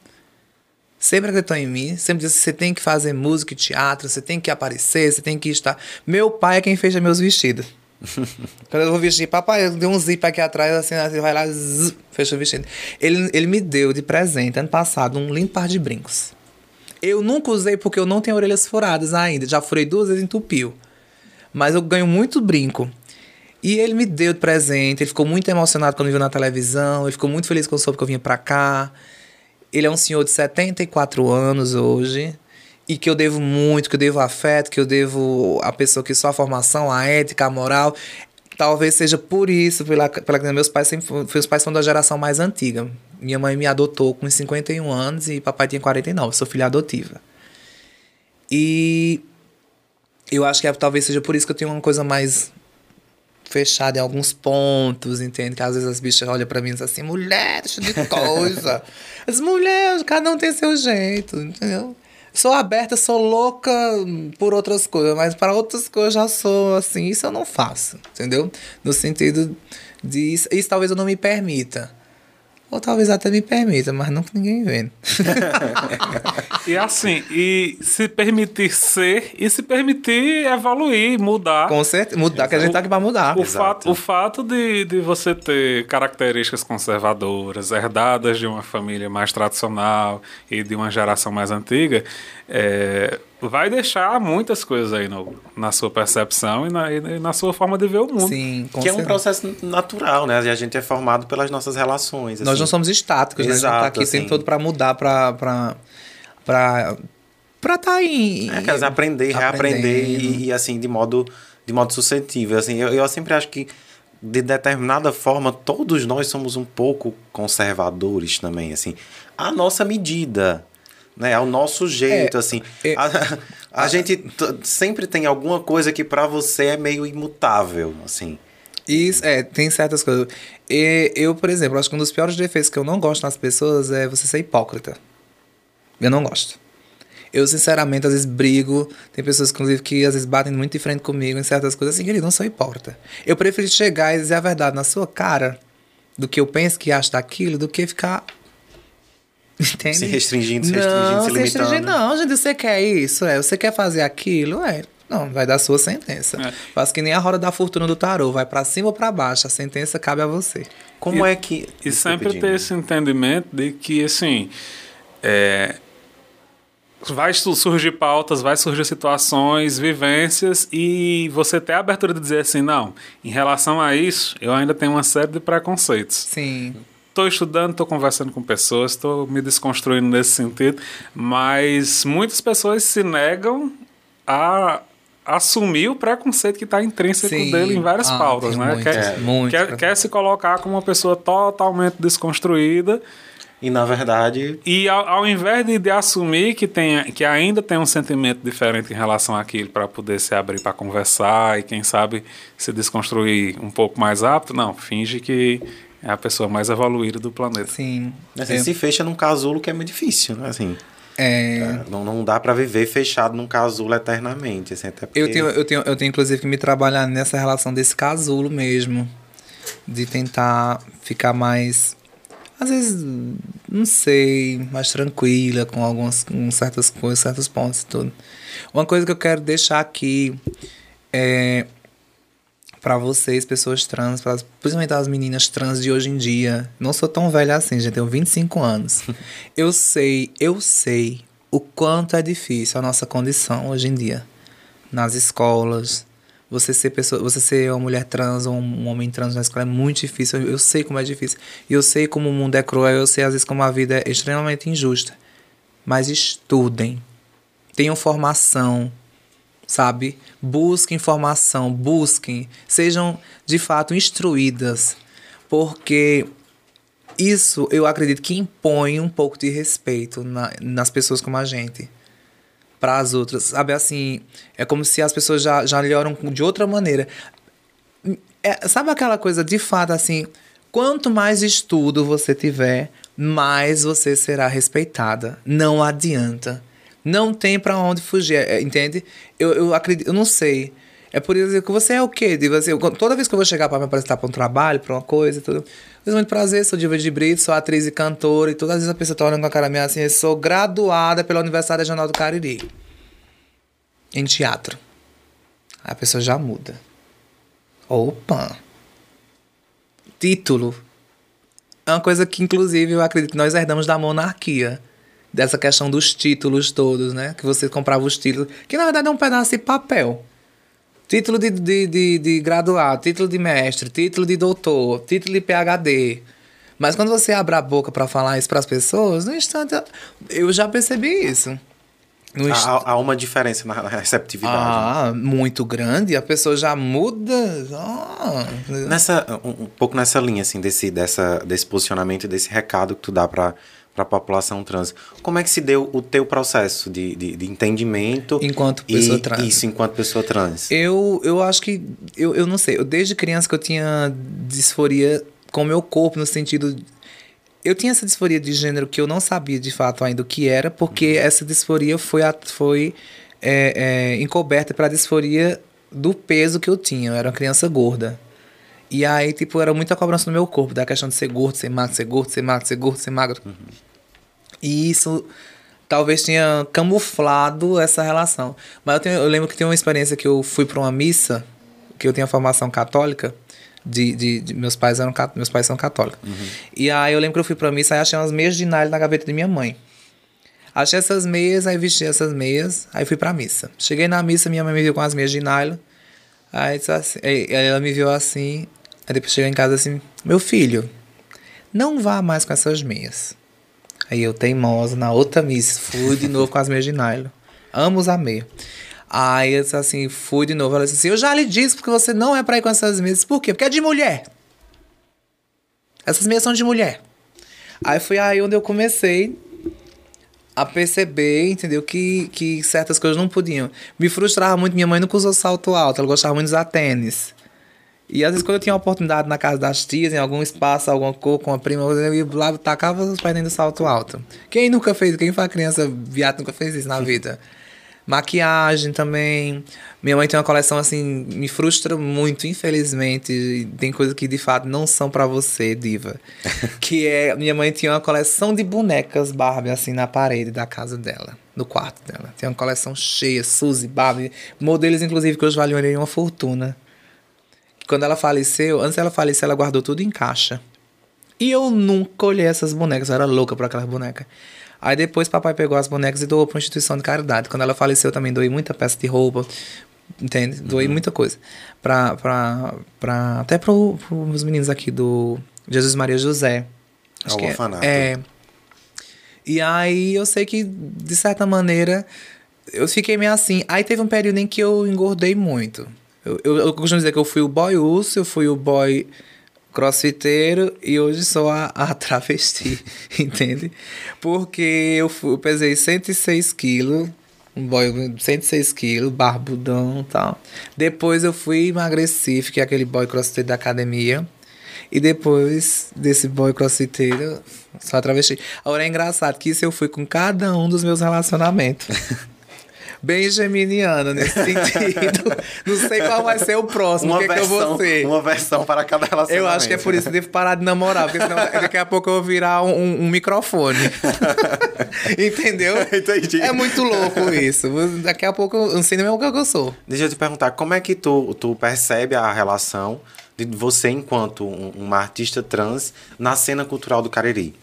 Sempre acreditou em mim. Sempre disse, você tem que fazer música e teatro, você tem que aparecer, você tem que estar. Meu pai é quem fecha meus vestidos. Quando eu vou vestir, papai, deu um zip aqui atrás, assim, assim vai lá, zzz, fecha o vestido. Ele, ele me deu de presente, ano passado, um lindo par de brincos. Eu nunca usei porque eu não tenho orelhas furadas ainda. Já furei duas vezes, entupiu. Mas eu ganho muito brinco. E ele me deu de presente, ele ficou muito emocionado quando me viu na televisão, ele ficou muito feliz quando soube que eu vinha pra cá. Ele é um senhor de 74 anos hoje e que eu devo muito, que eu devo afeto, que eu devo a pessoa que só a formação, a ética, a moral. Talvez seja por isso, pela, pela meus pais sempre meus pais são da geração mais antiga. Minha mãe me adotou com 51 anos e papai tinha 49, sou filha adotiva. E eu acho que é, talvez seja por isso que eu tenho uma coisa mais fechada em alguns pontos, entende? Que às vezes as bichas olham para mim e dizem assim, mulher, deixa de coisa. As mulheres, cada um tem seu jeito, entendeu? Sou aberta, sou louca por outras coisas, mas para outras coisas já sou assim, isso eu não faço, entendeu? No sentido de isso, isso talvez eu não me permita. Ou talvez até me permita, mas nunca ninguém vendo. e assim, e se permitir ser e se permitir evoluir, mudar. Com certeza, mudar, que a gente tá aqui para mudar. O fato, o fato de, de você ter características conservadoras, herdadas de uma família mais tradicional e de uma geração mais antiga, é, vai deixar muitas coisas aí no, na sua percepção e na, e na sua forma de ver o mundo. Sim, que é um processo natural, né? A gente é formado pelas nossas relações. Nós assim. não somos estáticos, Exato, né? A gente tá aqui assim. tem todo para mudar, para para para para estar tá em, é, quer dizer, aprender, reaprender e, e, assim de modo de modo suscetível, assim. Eu, eu sempre acho que de determinada forma todos nós somos um pouco conservadores também, assim. A nossa medida, né? Ao nosso jeito, é, assim. É, a, a, a, gente sempre tem alguma coisa que para você é meio imutável, assim. Isso, é, tem certas coisas. E, eu, por exemplo, acho que um dos piores defeitos que eu não gosto nas pessoas é você ser hipócrita. Eu não gosto. Eu, sinceramente, às vezes brigo. Tem pessoas, inclusive, que às vezes batem muito de frente comigo em certas coisas. Assim, querido, não sou hipócrita. Eu prefiro chegar e dizer a verdade na sua cara do que eu penso que acho daquilo, do que ficar Entende? Se restringindo, se restringindo, não, se limitando. Restringir, não, gente, você quer isso, é. Você quer fazer aquilo, é. Não, vai dar sua sentença. É. Faz que nem a roda da fortuna do tarô, vai para cima ou para baixo, a sentença cabe a você. Como e, é que. E sempre ter esse entendimento de que, assim. É, vai surgir pautas, vai surgir situações, vivências e você ter a abertura de dizer assim, não, em relação a isso, eu ainda tenho uma série de preconceitos. Sim. Estou estudando, estou conversando com pessoas, estou me desconstruindo nesse sentido, mas muitas pessoas se negam a assumir o preconceito que está intrínseco Sim. dele em várias ah, pautas, né? Muito, quer, é, muito quer, quer, se colocar como uma pessoa totalmente desconstruída e na verdade. E ao, ao invés de, de, assumir que, tem, que ainda tem um sentimento diferente em relação àquilo para poder se abrir para conversar e quem sabe se desconstruir um pouco mais rápido, não, finge que é a pessoa mais evoluída do planeta. Sim. Assim, é. Se fecha num casulo que é muito difícil, né? Assim. É... é não, não dá para viver fechado num casulo eternamente. Assim, até porque... eu, tenho, eu, tenho, eu tenho, inclusive, que me trabalhar nessa relação desse casulo mesmo. De tentar ficar mais às vezes, não sei, mais tranquila com algumas com certas coisas, certos pontos e tudo. Uma coisa que eu quero deixar aqui é para vocês, pessoas trans, pra, principalmente as meninas trans de hoje em dia. Não sou tão velha assim, já tenho 25 anos. eu sei, eu sei o quanto é difícil a nossa condição hoje em dia. Nas escolas, você ser pessoa, você ser uma mulher trans ou um homem trans na escola é muito difícil. Eu, eu sei como é difícil. Eu sei como o mundo é cruel, eu sei às vezes como a vida é extremamente injusta. Mas estudem. Tenham formação, sabe? Busquem informação, busquem, sejam de fato instruídas, porque isso eu acredito que impõe um pouco de respeito na, nas pessoas como a gente para as outras. Sabe assim, é como se as pessoas já, já olharam de outra maneira. É, sabe aquela coisa de fato assim, quanto mais estudo você tiver, mais você será respeitada. Não adianta. Não tem para onde fugir, é, entende? Eu, eu acredito, eu não sei. É por isso que você é o quê? Digo assim, toda vez que eu vou chegar para me apresentar para um trabalho, para uma coisa, tudo. Eu muito prazer, sou Diva de Brito, sou atriz e cantora, e todas as vezes a pessoa tá olhando com a cara minha assim, eu sou graduada pela Universidade Regional do Cariri. Em teatro. A pessoa já muda. Opa! Título. É uma coisa que, inclusive, eu acredito que nós herdamos da monarquia dessa questão dos títulos todos, né? Que você comprava os títulos, que na verdade é um pedaço de papel. Título de, de, de, de graduado, título de mestre, título de doutor, título de PhD. Mas quando você abre a boca para falar isso para as pessoas, no instante eu já percebi isso. Inst... Há, há, uma diferença na receptividade. Ah, muito grande. A pessoa já muda. Ah. Nessa, um, um, pouco nessa linha, assim, desse, dessa, desse posicionamento, desse recado que tu dá para para a população trans. Como é que se deu o teu processo de, de, de entendimento? Enquanto pessoa e, trans. Isso, enquanto pessoa trans. Eu, eu acho que. Eu, eu não sei. Eu, desde criança que eu tinha disforia com o meu corpo, no sentido. Eu tinha essa disforia de gênero que eu não sabia de fato ainda o que era, porque uhum. essa disforia foi, a, foi é, é, encoberta pela disforia do peso que eu tinha. Eu era uma criança gorda. E aí, tipo, era muita cobrança no meu corpo, da questão de ser gordo, ser magro, ser gordo, ser magro, ser gordo, ser magro. Uhum. E isso talvez tenha camuflado essa relação. Mas eu, tenho, eu lembro que tem uma experiência que eu fui para uma missa, que eu tenho formação católica, de, de, de, meus pais eram meus pais são católicos. Uhum. E aí eu lembro que eu fui pra missa e achei umas meias de nylon na gaveta de minha mãe. Achei essas meias, aí vesti essas meias, aí fui pra missa. Cheguei na missa, minha mãe me viu com as meias de nylon. Aí, assim, aí ela me viu assim, Aí depois chega em casa assim, meu filho, não vá mais com essas meias. Aí eu, teimosa, na outra missa, fui de novo com as meias de nylon. Amo usar meia. Aí eu disse assim, fui de novo. Ela disse assim, eu já lhe disse porque você não é pra ir com essas meias. Por quê? Porque é de mulher. Essas meias são de mulher. Aí foi aí onde eu comecei a perceber, entendeu? Que, que certas coisas não podiam. Me frustrava muito. Minha mãe nunca usou salto alto, ela gostava muito de usar tênis. E às vezes quando eu tinha uma oportunidade na casa das tias, em algum espaço, alguma cor com a prima, eu ia lá, tacava os pés dentro do salto alto. Quem nunca fez, quem foi criança viado nunca fez isso na vida. Maquiagem também. Minha mãe tem uma coleção assim, me frustra muito, infelizmente. Tem coisas que de fato não são para você, diva. que é, minha mãe tinha uma coleção de bonecas Barbie assim na parede da casa dela, no quarto dela. Tem uma coleção cheia, Suzy, Barbie, modelos inclusive que hoje valiam uma fortuna quando ela faleceu, antes dela falecer, ela guardou tudo em caixa. E eu nunca olhei essas bonecas, eu era louca por aquelas bonecas. Aí depois papai pegou as bonecas e doou para uma instituição de caridade. Quando ela faleceu, também doei muita peça de roupa, entende? Doei uhum. muita coisa. Pra, pra, pra, até para os meninos aqui do Jesus Maria José. Acho Ao que orfanato. É, é. E aí eu sei que, de certa maneira, eu fiquei meio assim. Aí teve um período em que eu engordei muito. Eu, eu, eu costumo dizer que eu fui o boy urso, eu fui o boy crossfiteiro e hoje sou a, a travesti, entende? Porque eu, fui, eu pesei 106 quilos, um boy 106 quilos, barbudão e tal. Depois eu fui emagreci, fiquei aquele boy crossfiteiro da academia. E depois desse boy crossfiteiro, só travesti. Agora é engraçado que isso eu fui com cada um dos meus relacionamentos. bem geminiana nesse sentido. Não sei qual vai ser o próximo, uma o que, versão, é que eu vou ser. Uma versão para cada relacionamento. Eu acho que é por isso que eu devo parar de namorar, porque senão daqui a pouco eu vou virar um, um microfone. Entendeu? Entendi. É muito louco isso. Daqui a pouco eu não sei nem o que eu sou. Deixa eu te perguntar, como é que tu, tu percebe a relação de você enquanto um, uma artista trans na cena cultural do Cariri?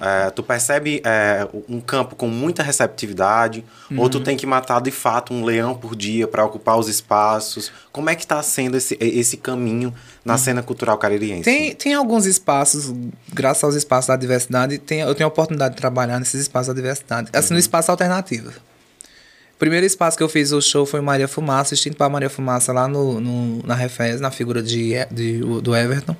É, tu percebe é, um campo com muita receptividade uhum. ou tu uhum. tem que matar de fato um leão por dia para ocupar os espaços? Como é que está sendo esse, esse caminho na uhum. cena cultural caririense? Tem, tem alguns espaços, graças aos espaços da diversidade, tem, eu tenho a oportunidade de trabalhar nesses espaços da diversidade. Assim, uhum. no espaço alternativo. O primeiro espaço que eu fiz o show foi Maria Fumaça, assistindo para Maria Fumaça lá no, no, na Refés, na figura de, de, do Everton.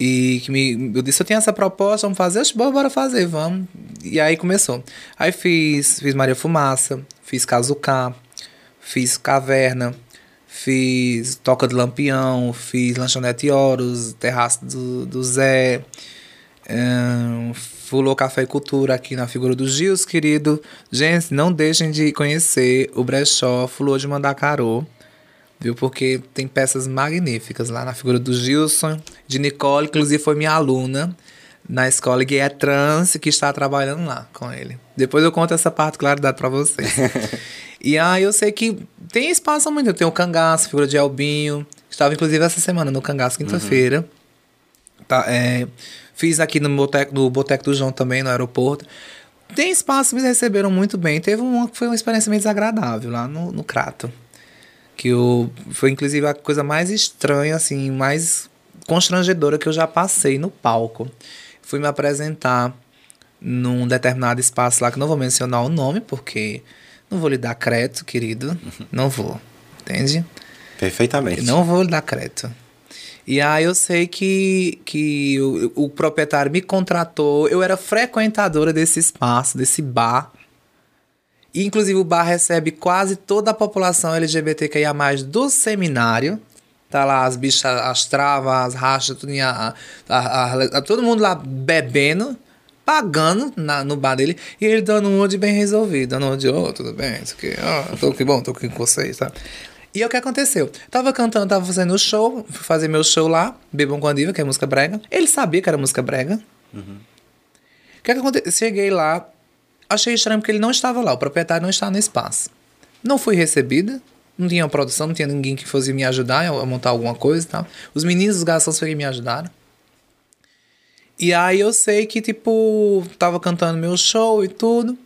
E que me, eu disse, eu tenho essa proposta, vamos fazer? Eu bora fazer, vamos. E aí começou. Aí fiz, fiz Maria Fumaça, fiz Casucá, fiz Caverna, fiz Toca do Lampião, fiz Lanchonete Horus, Terraço do, do Zé, um, Fulô Café e Cultura aqui na figura do Gils, querido. Gente, não deixem de conhecer o Brechó Fulô de Mandacarô viu? Porque tem peças magníficas lá na figura do Gilson, de Nicole, inclusive foi minha aluna na escola que é trans que está trabalhando lá com ele. Depois eu conto essa particularidade para vocês. e aí eu sei que tem espaço muito. Eu tenho o Cangaço, figura de Albinho. Estava inclusive essa semana no Cangaço, quinta-feira. Uhum. Tá, é, fiz aqui no Boteco, no Boteco do João também, no aeroporto. Tem espaço, me receberam muito bem. Teve uma foi uma experiência meio desagradável lá no, no Crato que eu foi inclusive a coisa mais estranha assim, mais constrangedora que eu já passei no palco. Fui me apresentar num determinado espaço lá que não vou mencionar o nome porque não vou lhe dar crédito, querido, não vou. Entende? Perfeitamente. Não vou lhe dar crédito. E aí eu sei que, que o, o proprietário me contratou, eu era frequentadora desse espaço, desse bar. Inclusive, o bar recebe quase toda a população LGBTQIA, do seminário. Tá lá as bichas, as travas, as rachas, tudo, a, a, a, todo mundo lá bebendo, pagando na, no bar dele, e ele dando um de bem resolvido, dando um de, oh, tudo bem, isso aqui, oh, tô aqui bom, tô aqui com vocês, tá? E é o que aconteceu? Tava cantando, tava fazendo o show, fui fazer meu show lá, Bebam com a Diva, que é música brega. Ele sabia que era música brega. Uhum. O que, que aconteceu? Cheguei lá, Achei estranho porque ele não estava lá, o proprietário não estava no espaço. Não fui recebida, não tinha produção, não tinha ninguém que fosse me ajudar a montar alguma coisa e tal. Os meninos dos garçons foram que me ajudaram. E aí eu sei que, tipo, tava cantando meu show e tudo.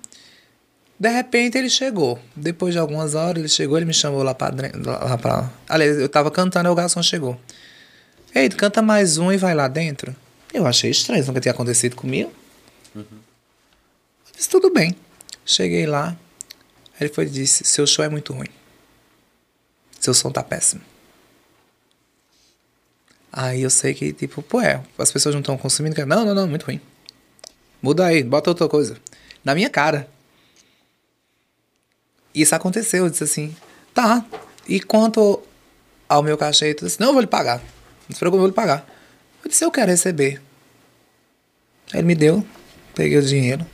De repente ele chegou. Depois de algumas horas ele chegou, ele me chamou lá pra. Lá pra aliás, eu tava cantando e o garçom chegou. Ei, canta mais um e vai lá dentro. Eu achei estranho, nunca tinha acontecido comigo. Tudo bem. Cheguei lá. Ele foi e disse: Seu show é muito ruim. Seu som tá péssimo. Aí eu sei que, tipo, pô, é, as pessoas não estão consumindo. Não, não, não, muito ruim. Muda aí, bota outra coisa. Na minha cara. Isso aconteceu, eu disse assim, tá. E quanto ao meu cachê, eu disse, não, eu vou lhe pagar. Não se preocupe, eu vou lhe pagar. Eu disse, eu quero receber. Ele me deu, peguei o dinheiro,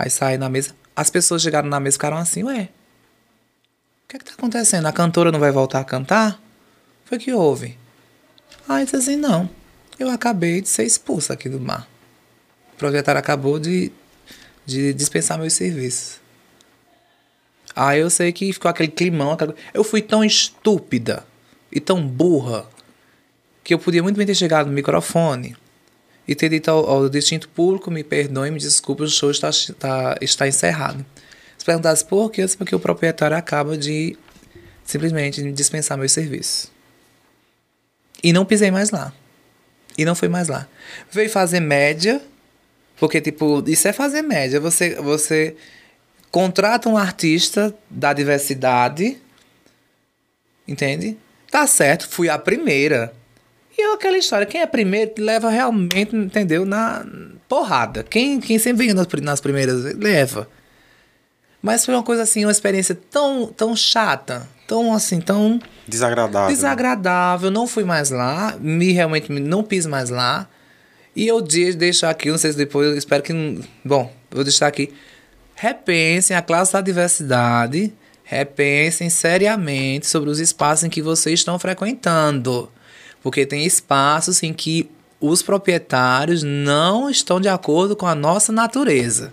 Aí saí na mesa. As pessoas chegaram na mesa e ficaram assim, ué. O que é que tá acontecendo? A cantora não vai voltar a cantar? Foi que houve? Aí disse assim, não. Eu acabei de ser expulsa aqui do mar. O proprietário acabou de, de dispensar meus serviços. Aí eu sei que ficou aquele climão. Eu fui tão estúpida e tão burra que eu podia muito bem ter chegado no microfone e ter dito ao, ao distinto público, me perdoe, me desculpe, o show está, está, está encerrado. Se perguntasse por quê, porque o proprietário acaba de simplesmente dispensar meu serviço. E não pisei mais lá. E não fui mais lá. Veio fazer média, porque, tipo, isso é fazer média. Você, você contrata um artista da diversidade, entende? Tá certo, fui a primeira. E é aquela história, quem é primeiro leva realmente, entendeu? Na porrada. Quem, quem sempre vem nas, nas primeiras leva. Mas foi uma coisa assim, uma experiência tão, tão chata, tão assim, tão. Desagradável. Desagradável. Não fui mais lá, me realmente não pis mais lá. E eu deixo aqui, não sei se depois, eu espero que. Bom, vou deixar aqui. Repensem a classe da diversidade. Repensem seriamente sobre os espaços em que vocês estão frequentando. Porque tem espaços em que os proprietários não estão de acordo com a nossa natureza.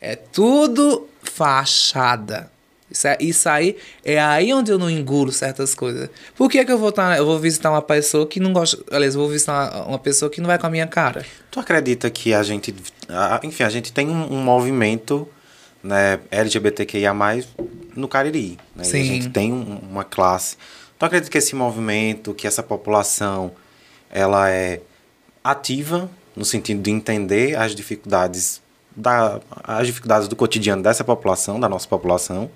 É tudo fachada. Isso, é, isso aí é aí onde eu não engulo certas coisas. Por que, que eu vou tá, eu vou visitar uma pessoa que não gosta. Aliás, eu vou visitar uma pessoa que não vai com a minha cara? Tu acredita que a gente. Enfim, a gente tem um, um movimento né, LGBTQIA no Cariri. Né? Sim. a gente tem um, uma classe então acredito que esse movimento, que essa população, ela é ativa no sentido de entender as dificuldades da, as dificuldades do cotidiano dessa população, da nossa população,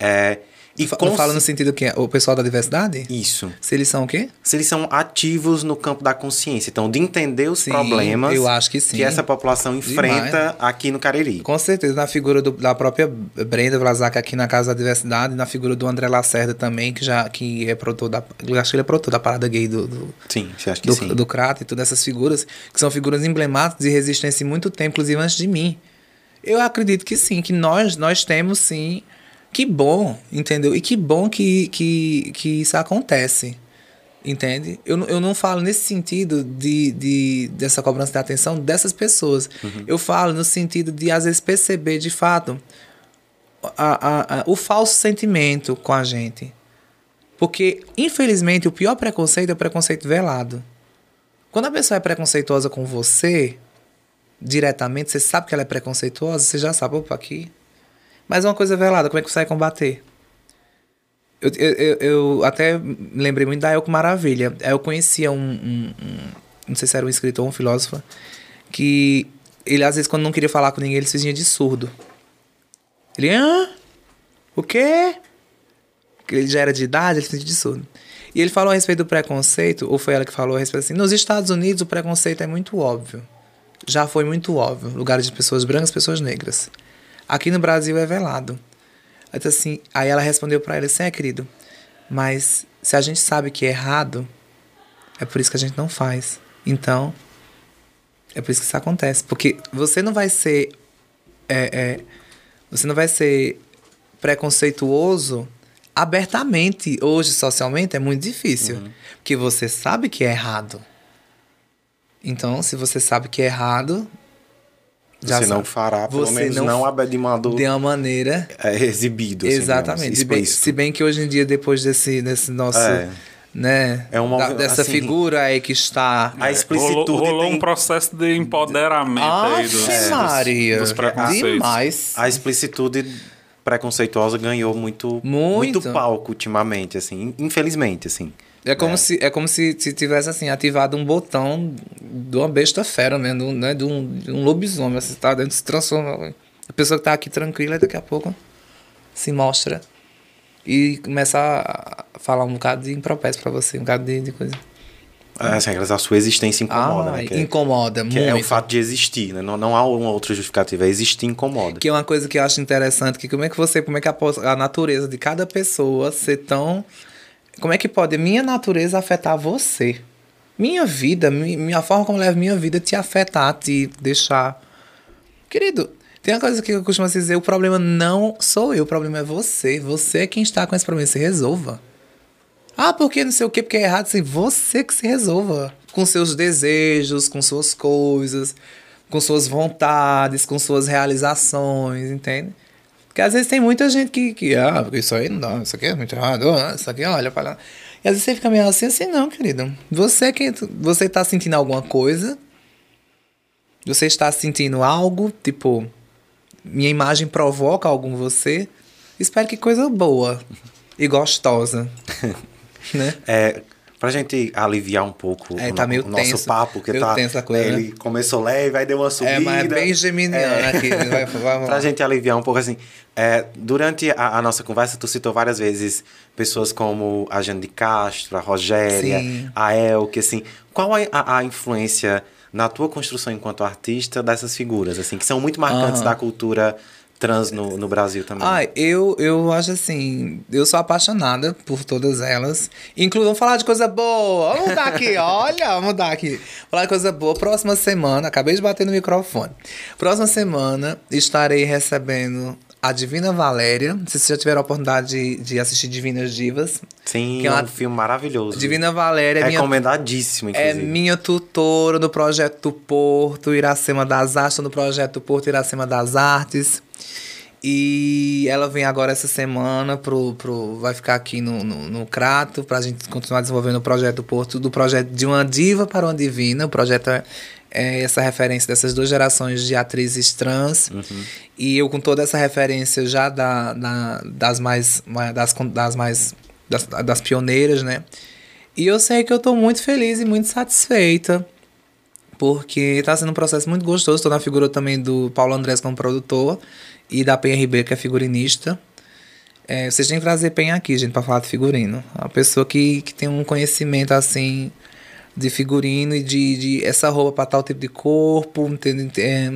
é, e cons... fala no sentido que o pessoal da diversidade? Isso. Se eles são o quê? Se eles são ativos no campo da consciência. Então, de entender os sim, problemas eu acho que, sim. que essa população enfrenta Demais. aqui no Cariri. Com certeza. Na figura do, da própria Brenda Vlasak aqui na Casa da Diversidade, na figura do André Lacerda também, que já que é produtor da. Eu acho que ele é produtor da parada gay do. do sim, você acha que do, sim. Do Crato e todas essas figuras, que são figuras emblemáticas de resistência em muito tempo, inclusive antes de mim. Eu acredito que sim, que nós, nós temos sim que bom, entendeu? E que bom que, que, que isso acontece, entende? Eu, eu não falo nesse sentido de, de, dessa cobrança de atenção dessas pessoas. Uhum. Eu falo no sentido de, às vezes, perceber de fato a, a, a, o falso sentimento com a gente. Porque, infelizmente, o pior preconceito é o preconceito velado. Quando a pessoa é preconceituosa com você, diretamente, você sabe que ela é preconceituosa, você já sabe, opa, aqui mas uma coisa velada, como é que você vai combater? Eu, eu, eu até lembrei muito da Elco Maravilha. Eu conhecia um, um, um, Não sei se era um escritor ou um filósofo. Que ele, às vezes, quando não queria falar com ninguém, ele se fazia de surdo. Ele. Hã? O quê? Porque ele já era de idade, ele se fazia de surdo. E ele falou a respeito do preconceito, ou foi ela que falou a respeito assim: nos Estados Unidos o preconceito é muito óbvio. Já foi muito óbvio. Lugares de pessoas brancas, pessoas negras. Aqui no Brasil é velado. Então, assim, aí ela respondeu para ele assim, é, querido, mas se a gente sabe que é errado, é por isso que a gente não faz. Então, é por isso que isso acontece. Porque você não vai ser. É, é, você não vai ser preconceituoso abertamente hoje, socialmente, é muito difícil. Uhum. Porque você sabe que é errado. Então, se você sabe que é errado, já você sabe. não fará, pelo você menos não, não de uma maneira é, exibido. Assim, exatamente. se, bem, se bem que hoje em dia, depois desse, desse nosso. É. Né? É uma, da, dessa assim, figura aí que está. A explicitude. Rolou, rolou tem... um processo de empoderamento ah, aí dos, é, Maria. dos, dos preconceitos. Demais. A explicitude preconceituosa ganhou muito, muito, muito palco ultimamente, assim, infelizmente, assim. É como, é. Se, é como se, se tivesse assim, ativado um botão de uma besta fera, né? De um, né? de um, de um lobisomem. Você tá dentro, se transforma. A pessoa que tá aqui tranquila, daqui a pouco se mostra e começa a falar um bocado de impropério para você, um bocado de, de coisa. É, assim, a sua existência incomoda, ah, né? Que incomoda, é, muito. é o fato de existir, né? Não, não há uma outra justificativa, é existir incomoda. Que é uma coisa que eu acho interessante, que como é que você, como é que a, a natureza de cada pessoa ser tão como é que pode minha natureza afetar você? Minha vida, minha forma como leva minha vida te afetar, te deixar. Querido, tem uma coisa que eu costumo dizer: o problema não sou eu, o problema é você. Você é quem está com esse problema, se resolva. Ah, porque não sei o que, porque é errado. Assim, você que se resolva. Com seus desejos, com suas coisas, com suas vontades, com suas realizações, entende? Porque às vezes tem muita gente que, que ah, isso aí não dá, isso aqui é muito errado, ah, isso aqui olha para lá. E às vezes você fica meio assim, assim, não, querido. Você que você tá sentindo alguma coisa, Você está sentindo algo, tipo, minha imagem provoca algo em você? Espero que coisa boa e gostosa. né? É, pra gente aliviar um pouco é, tá o, meio o nosso papo, que tá. coisa, ele né? começou leve, aí deu uma subida. É, mas é bem geminiano É. aqui. Vai, vamos Pra gente aliviar um pouco, assim, é, durante a, a nossa conversa, tu citou várias vezes pessoas como a Jane de Castro, a Rogéria, Sim. a Elke, assim. Qual a, a, a influência na tua construção enquanto artista dessas figuras, assim, que são muito marcantes Aham. da cultura trans no, no Brasil também? Ah, eu, eu acho assim, eu sou apaixonada por todas elas. Inclusive, vamos falar de coisa boa. Vamos mudar aqui, olha, vamos mudar aqui. Falar de coisa boa. Próxima semana, acabei de bater no microfone. Próxima semana estarei recebendo a Divina Valéria. Se vocês já tiveram a oportunidade de, de assistir Divinas Divas. Sim, que é é um uma- filme maravilhoso. Divina Valéria é minha Recomendadíssimo, É inclusive. minha tutora no Projeto Porto Iracema das Artes, no Projeto Porto Iracema das Artes. E ela vem agora essa semana pro. pro vai ficar aqui no, no, no Crato pra gente continuar desenvolvendo o projeto Porto, do projeto de uma diva para uma divina. O projeto é, é essa referência dessas duas gerações de atrizes trans. E eu com toda essa referência já da, da- das mais. das, das mais. Das, das pioneiras, né? E eu sei que eu tô muito feliz e muito satisfeita. Porque tá sendo um processo muito gostoso. Tô na figura também do Paulo Andrés como produtor. E da Penha Ribeiro, que é figurinista. É, vocês têm que trazer Penha aqui, gente, pra falar de figurino. É uma pessoa que, que tem um conhecimento, assim, de figurino e de, de essa roupa pra tal tipo de corpo. Entende? É,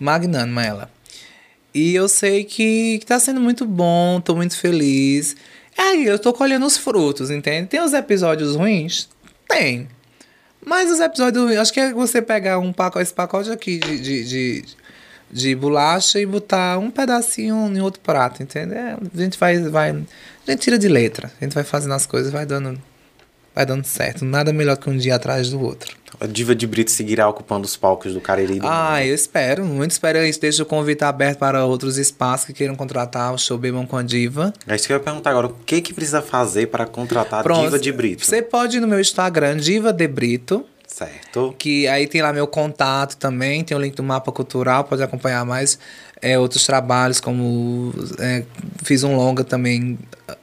magnânima ela. E eu sei que, que tá sendo muito bom, tô muito feliz. Aí eu tô colhendo os frutos, entende? Tem os episódios ruins? Tem. Mas os episódios acho que é você pegar um pacote, esse pacote aqui de, de, de, de bolacha e botar um pedacinho em outro prato, entende? É, a gente vai, vai. A gente tira de letra. A gente vai fazendo as coisas, vai dando. Vai dando certo. Nada melhor que um dia atrás do outro. A Diva de Brito seguirá ocupando os palcos do Cariri. do Ah, mundo. eu espero. Muito espero isso. Deixa o convite aberto para outros espaços que queiram contratar o show Bebam com a Diva. É isso que eu ia perguntar agora. O que que precisa fazer para contratar a Pronto. Diva de Brito? Você pode ir no meu Instagram, Diva de Brito. Certo. Que aí tem lá meu contato também, tem o link do mapa cultural, pode acompanhar mais é, outros trabalhos, como é, fiz um longa também.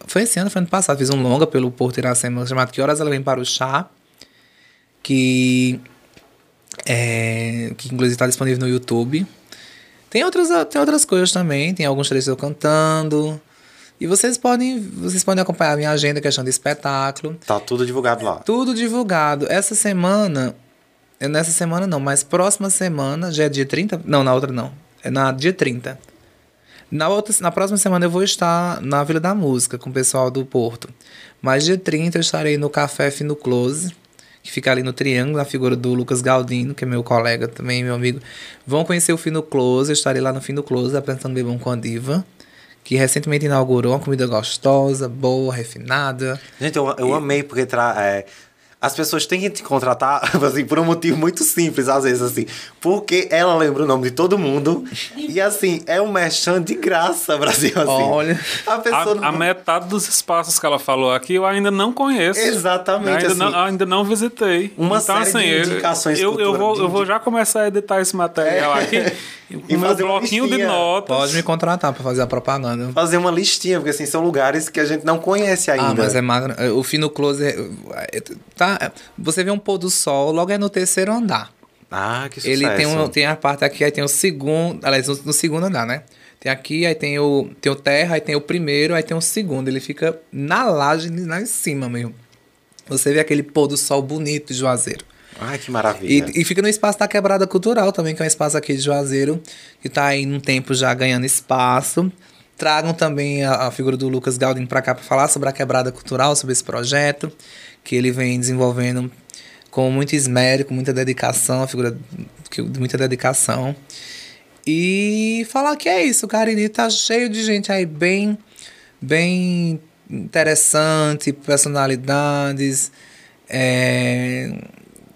Foi esse ano, foi ano passado, fiz um longa pelo Porto Iracema chamado Que Horas Ela Vem para o Chá. Que, é, que inclusive está disponível no YouTube. Tem outras, tem outras coisas também, tem alguns trechos eu cantando. E vocês podem, vocês podem acompanhar a minha agenda, questão de espetáculo. Tá tudo divulgado lá. Tudo divulgado. Essa semana, é nessa semana não, mas próxima semana, já é dia 30? Não, na outra não. É na dia 30. Na, outra, na próxima semana eu vou estar na Vila da Música com o pessoal do Porto. Mas dia 30 eu estarei no Café Fino Close, que fica ali no Triângulo, na figura do Lucas Galdino, que é meu colega também, meu amigo. Vão conhecer o Fino Close, eu estarei lá no Fino Close apresentando Bebam com a Diva, que recentemente inaugurou uma comida gostosa, boa, refinada. Gente, eu, eu amei porque tra é, as pessoas têm que te contratar assim, por um motivo muito simples, às vezes, assim. Porque ela lembra o nome de todo mundo. e assim, é um merchan de graça, Brasil, assim. Olha. A pessoa A, a metade dos espaços que ela falou aqui eu ainda não conheço. Exatamente, Ainda, assim. não, ainda não visitei. Uma então, série assim, de eu- indicações eu, eu, de eu vou já começar a editar esse material aqui. E meu fazer bloquinho de notas. Pode me contratar para fazer a propaganda. fazer uma listinha, porque assim, são lugares que a gente não conhece ainda. Ah, mas é magro. O Fino Close. é- você vê um pôr do sol, logo é no terceiro andar. Ah, que sucesso. Ele tem, um, tem a parte aqui, aí tem o segundo. Aliás, no, no segundo andar, né? Tem aqui, aí tem o, tem o terra, aí tem o primeiro, aí tem o segundo. Ele fica na laje, lá em cima mesmo. Você vê aquele pôr do sol bonito de Juazeiro. Ai, que maravilha. E, e fica no espaço da Quebrada Cultural também, que é um espaço aqui de Juazeiro, que está aí num tempo já ganhando espaço. Tragam também a, a figura do Lucas Galdin para cá para falar sobre a Quebrada Cultural, sobre esse projeto, que ele vem desenvolvendo com muito esmero, com muita dedicação, a figura de muita dedicação. E falar que é isso, o Cariri tá cheio de gente aí bem, bem interessante, personalidades. é,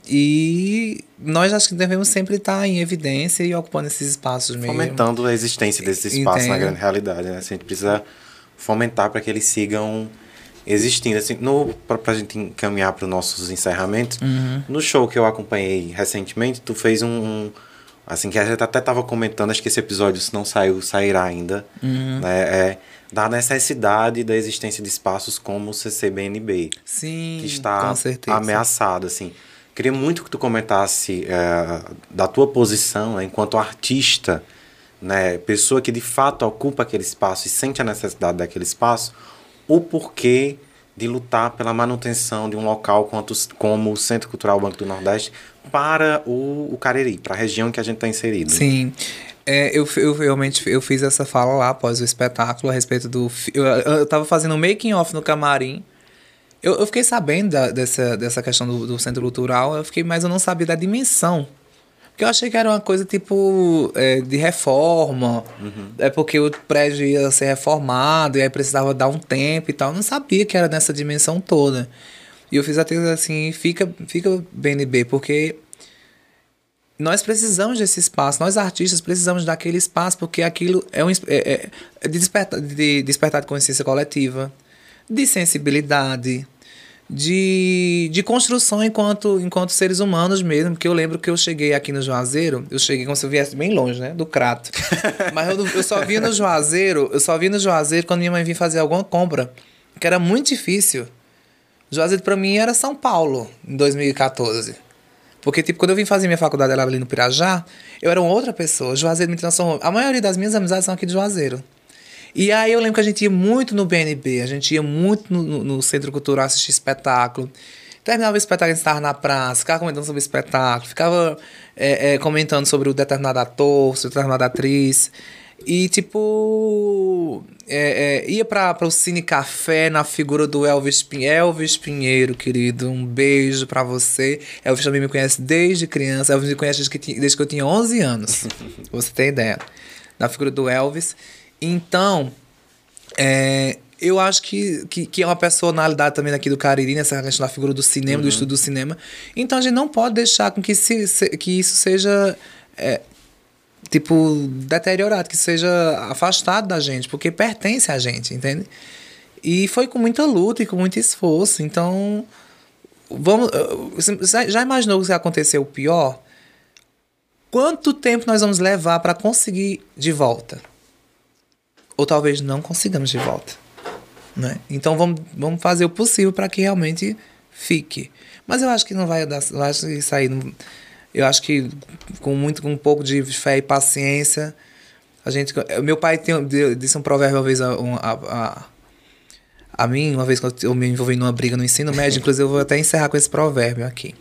e nós acho que devemos sempre estar em evidência e ocupando esses espaços mesmo. Fomentando a existência desse espaço na grande realidade, né? Assim, a gente precisa fomentar para que eles sigam existindo. Assim, no, pra, pra gente encaminhar para os nossos encerramentos, Uhum. no show que eu acompanhei recentemente, tu fez um, um, assim, que a gente até estava comentando, acho que esse episódio, se não saiu, sairá ainda, uhum. né, é da necessidade da existência de espaços como o CCBNB. Sim, que está ameaçado, assim. Queria muito que tu comentasse é, da tua posição né, enquanto artista, né, pessoa que de fato ocupa aquele espaço e sente a necessidade daquele espaço, o porquê de lutar pela manutenção de um local quanto, como o Centro Cultural Banco do Nordeste para o, o Cariri, para a região que a gente está inserido. Sim. É, eu, eu realmente eu fiz essa fala lá após o espetáculo a respeito do. Eu, eu tava fazendo um making off no camarim. Eu, eu fiquei sabendo da, dessa, dessa questão do, do centro cultural, eu fiquei, mas eu não sabia da dimensão porque eu achei que era uma coisa tipo é, de reforma. Uhum. É porque o prédio ia ser reformado e aí precisava dar um tempo e tal. Eu não sabia que era nessa dimensão toda. E eu fiz até assim, fica, fica BNB, porque nós precisamos desse espaço, nós artistas precisamos daquele espaço, porque aquilo é um é, é, é de, despertar, de despertar de consciência coletiva, de sensibilidade, de, de construção enquanto, enquanto seres humanos mesmo, porque eu lembro que eu cheguei aqui no Juazeiro, eu cheguei como se eu viesse bem longe, né, do Crato. Mas eu, eu só vi no Juazeiro, eu só vi no Juazeiro quando minha mãe vinha fazer alguma compra, que era muito difícil. Juazeiro para mim era São Paulo, em 2014. Porque, tipo, quando eu vim fazer minha faculdade ali no Pirajá, eu era uma outra pessoa. Juazeiro me transformou. A maioria das minhas amizades são aqui de Juazeiro. E aí eu lembro que a gente ia muito no BNB, a gente ia muito no, no, Centro Cultural assistir espetáculo. Terminava o espetáculo, a gente estava na praça, ficava comentando sobre o espetáculo, ficava é, é, comentando sobre o determinado ator, sobre determinada atriz. E, tipo, é, é, ia para o Cine Café na figura do Elvis, Elvis Pinheiro, querido. Um beijo para você. Elvis também me conhece desde criança. Elvis me conhece desde que, desde que eu tinha 11 anos. você ter ideia. Na figura do Elvis. Então, é, eu acho que, que, que, é uma personalidade também aqui do Cariri, nessa questão da figura do cinema, uhum. do estudo do cinema. Então a gente não pode deixar com que, se, se que isso seja. É, tipo, deteriorado, que seja afastado da gente, porque pertence a gente, entende? E foi com muita luta e com muito esforço. Então, vamos. Já imaginou que se acontecer o pior? Quanto tempo nós vamos levar para conseguir de volta? Ou talvez não consigamos de volta. Né? Então vamos, vamos fazer o possível para que realmente fique. Mas eu acho que não vai dar, eu acho que isso aí, eu acho que com muito, com um pouco de fé e paciência, a gente, meu pai tem, disse um provérbio uma vez a, a, a, a mim, uma vez que eu me envolvi numa briga no ensino médio, inclusive eu vou até encerrar com esse provérbio aqui.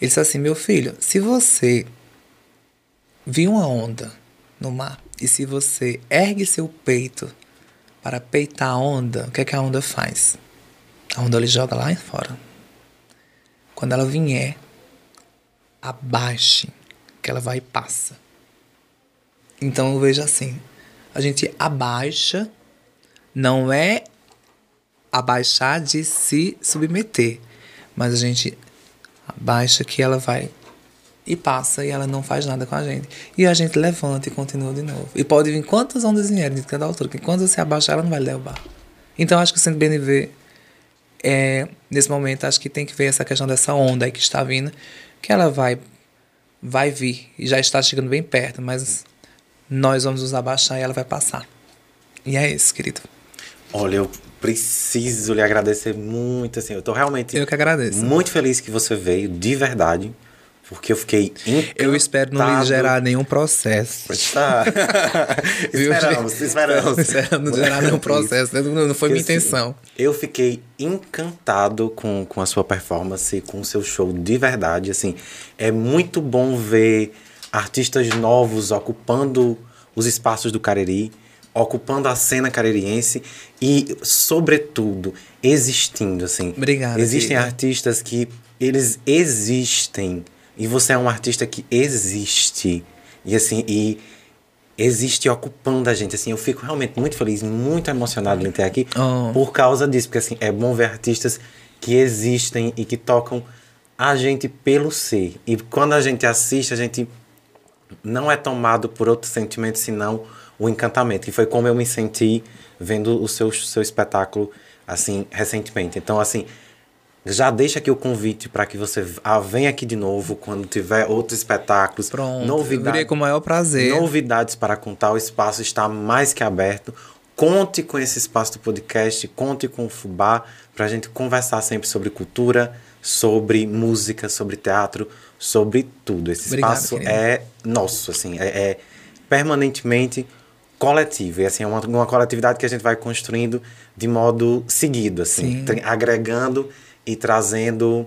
Ele disse assim, meu filho, se você viu uma onda no mar e se você ergue seu peito para peitar a onda, o que, é que a onda faz? A onda ele joga lá fora. Quando ela vier, abaixe, que ela vai e passa. Então eu vejo assim: a gente abaixa, não é abaixar de se submeter, mas a gente abaixa que ela vai e passa e ela não faz nada com a gente. E a gente levanta e continua de novo. E pode vir quantas ondas vierem de cada altura, que quando você abaixar, ela não vai derrubar. Então acho que o Centro BNV, é, nesse momento, acho que tem que ver essa questão dessa onda aí que está vindo, que ela vai, vai vir e já está chegando bem perto, mas nós vamos nos abaixar e ela vai passar. E é isso, querido. Olha, eu preciso lhe agradecer muito, assim, eu tô realmente... Eu que agradeço. Muito feliz que você veio, de verdade. Porque eu fiquei encantado. Eu espero não lhe gerar nenhum processo. Está. esperamos, esperamos. Espero não gerar nenhum processo. Não, não foi Porque, minha assim, intenção. eu fiquei encantado com, com a sua performance, com o seu show de verdade. Assim, é muito bom ver artistas novos ocupando os espaços do Cariri, ocupando a cena caririense e, sobretudo, existindo. Assim. Obrigado. Existem artistas que eles existem e você é um artista que existe. E assim, e existe ocupando a gente. Assim, eu fico realmente muito feliz, muito emocionado em ter aqui oh. por causa disso. Porque assim, é bom ver artistas que existem e que tocam a gente pelo ser. E quando a gente assiste, a gente não é tomado por outro sentimento senão o encantamento. Que foi como eu me senti vendo o seu, seu espetáculo, assim, recentemente. Então, assim, Já deixa aqui o convite para que você ah, venha aqui de novo quando tiver outros espetáculos. Pronto, novidades, com o maior prazer. Novidades para contar. O espaço está mais que aberto. Conte com esse espaço do podcast, conte com o Fubá, para a gente conversar sempre sobre cultura, sobre música, sobre teatro, sobre tudo. Esse Obrigado, espaço querido. é nosso, assim, é, é, permanentemente coletivo. E assim, é uma, uma coletividade que a gente vai construindo de modo seguido, assim, agregando e trazendo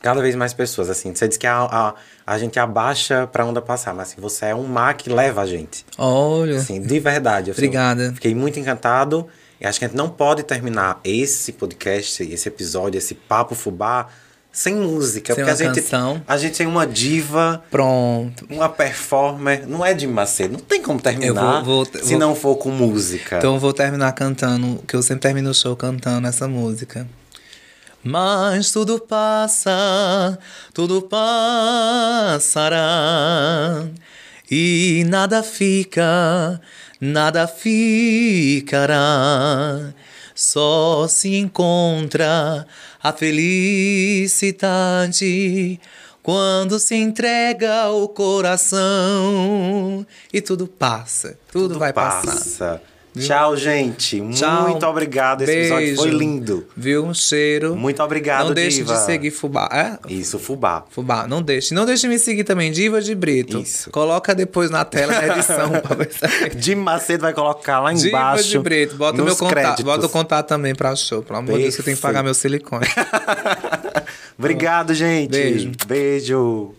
cada vez mais pessoas. Assim, você diz que a, a, a gente abaixa para onda passar, mas assim, você é um mar que leva a gente. Olha. Assim, de verdade. Assim, Obrigada. Fiquei muito encantado. E acho que a gente não pode terminar esse podcast, esse episódio, esse papo fubá sem música. Sem porque a gente, canção. a gente tem uma diva. Pronto. Uma performer. Não é de Macedo. Não tem como terminar vou, vou, se vou, não for com música. Então eu vou terminar cantando, que eu sempre termino o show cantando essa música. Mas tudo passa, tudo passará. E nada fica, nada ficará. Só se encontra a felicidade quando se entrega o coração e tudo passa, tudo, tudo vai passa. passar. Tchau, gente. Tchau. Muito obrigado. Esse Beijo. episódio foi lindo. Viu? Um cheiro. Muito obrigado, Não deixe Diva. de seguir Fubá. É? Isso, Fubá. Fubá. Não deixe. Não deixe de me seguir também, Diva de Brito. Isso. Coloca depois na tela na edição. Jim Macedo vai colocar lá embaixo. Diva de Brito. Bota o meu contato. Créditos. Bota o contato também pra show. Pelo amor de Deus, que eu tenho que pagar meu silicone. obrigado, gente. Beijo. Beijo.